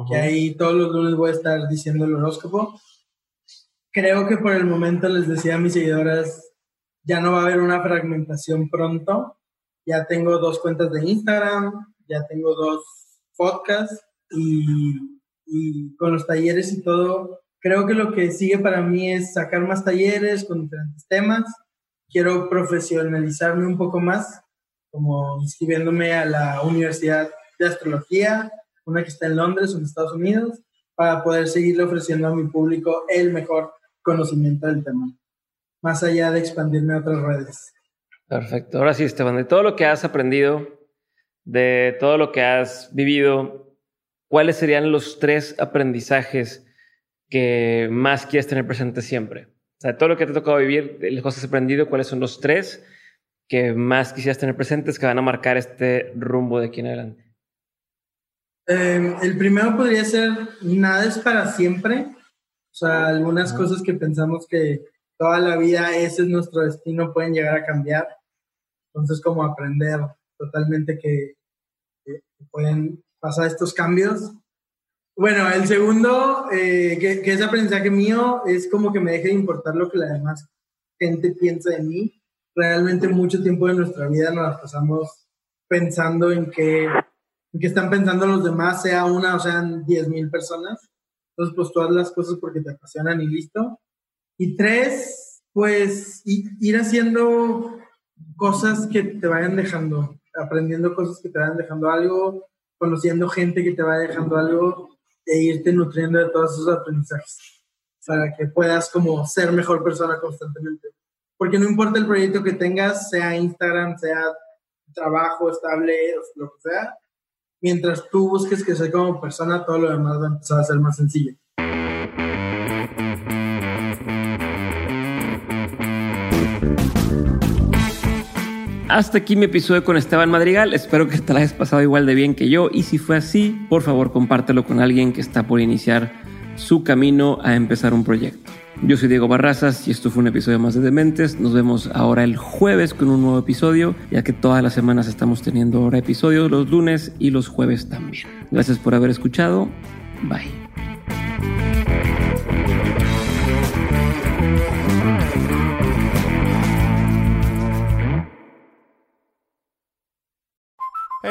que ahí todos los lunes voy a estar diciendo el horóscopo creo que por el momento les decía a mis seguidoras, ya no va a haber una fragmentación pronto. Ya tengo dos cuentas de Instagram, ya tengo dos podcasts y, y con los talleres y todo, creo que lo que sigue para mí es sacar más talleres con diferentes temas. Quiero profesionalizarme un poco más, como inscribiéndome a la Universidad de Astrología, una que está en Londres, en Estados Unidos, para poder seguirle ofreciendo a mi público el mejor conocimiento del tema, más allá de expandirme a otras redes. Perfecto. Ahora sí, Esteban, de todo lo que has aprendido, de todo lo que has vivido, ¿cuáles serían los tres aprendizajes que más quieres tener presente siempre? O sea, de todo lo que te ha tocado vivir, de las cosas que has aprendido, ¿cuáles son los tres que más quisieras tener presentes que van a marcar este rumbo de aquí en adelante? Eh, el primero podría ser, nada es para siempre. O sea, algunas cosas que pensamos que toda la vida ese es nuestro destino pueden llegar a cambiar. Entonces, como aprender totalmente que, que pueden pasar estos cambios. Bueno, el segundo, eh, que, que, es aprendizaje mío, es como que me deje de importar lo que la demás gente piensa de mí. Realmente mucho tiempo de nuestra vida nos pasamos pensando en que que están pensando los demás, sea una o sean diez mil personas. Entonces, pues tú haz las cosas porque te apasionan y listo. Y tres, pues ir haciendo cosas que te vayan dejando, aprendiendo cosas que te vayan dejando algo, conociendo gente que te vaya dejando algo e irte nutriendo de todos esos aprendizajes para que puedas como ser mejor persona constantemente. Porque no importa el proyecto que tengas, sea Instagram, sea trabajo estable, lo que sea, mientras tú busques que sea como persona, todo lo demás va a empezar a ser más sencillo. Hasta aquí mi episodio con Esteban Madrigal. Espero que te la hayas pasado igual de bien que yo. Y si fue así, por favor compártelo con alguien que está por iniciar su camino a empezar un proyecto. Yo soy Diego Barrazas y esto fue un episodio más de Dementes. Nos vemos ahora el jueves con un nuevo episodio, ya que todas las semanas estamos teniendo ahora episodios los lunes y los jueves también. Gracias por haber escuchado. Bye.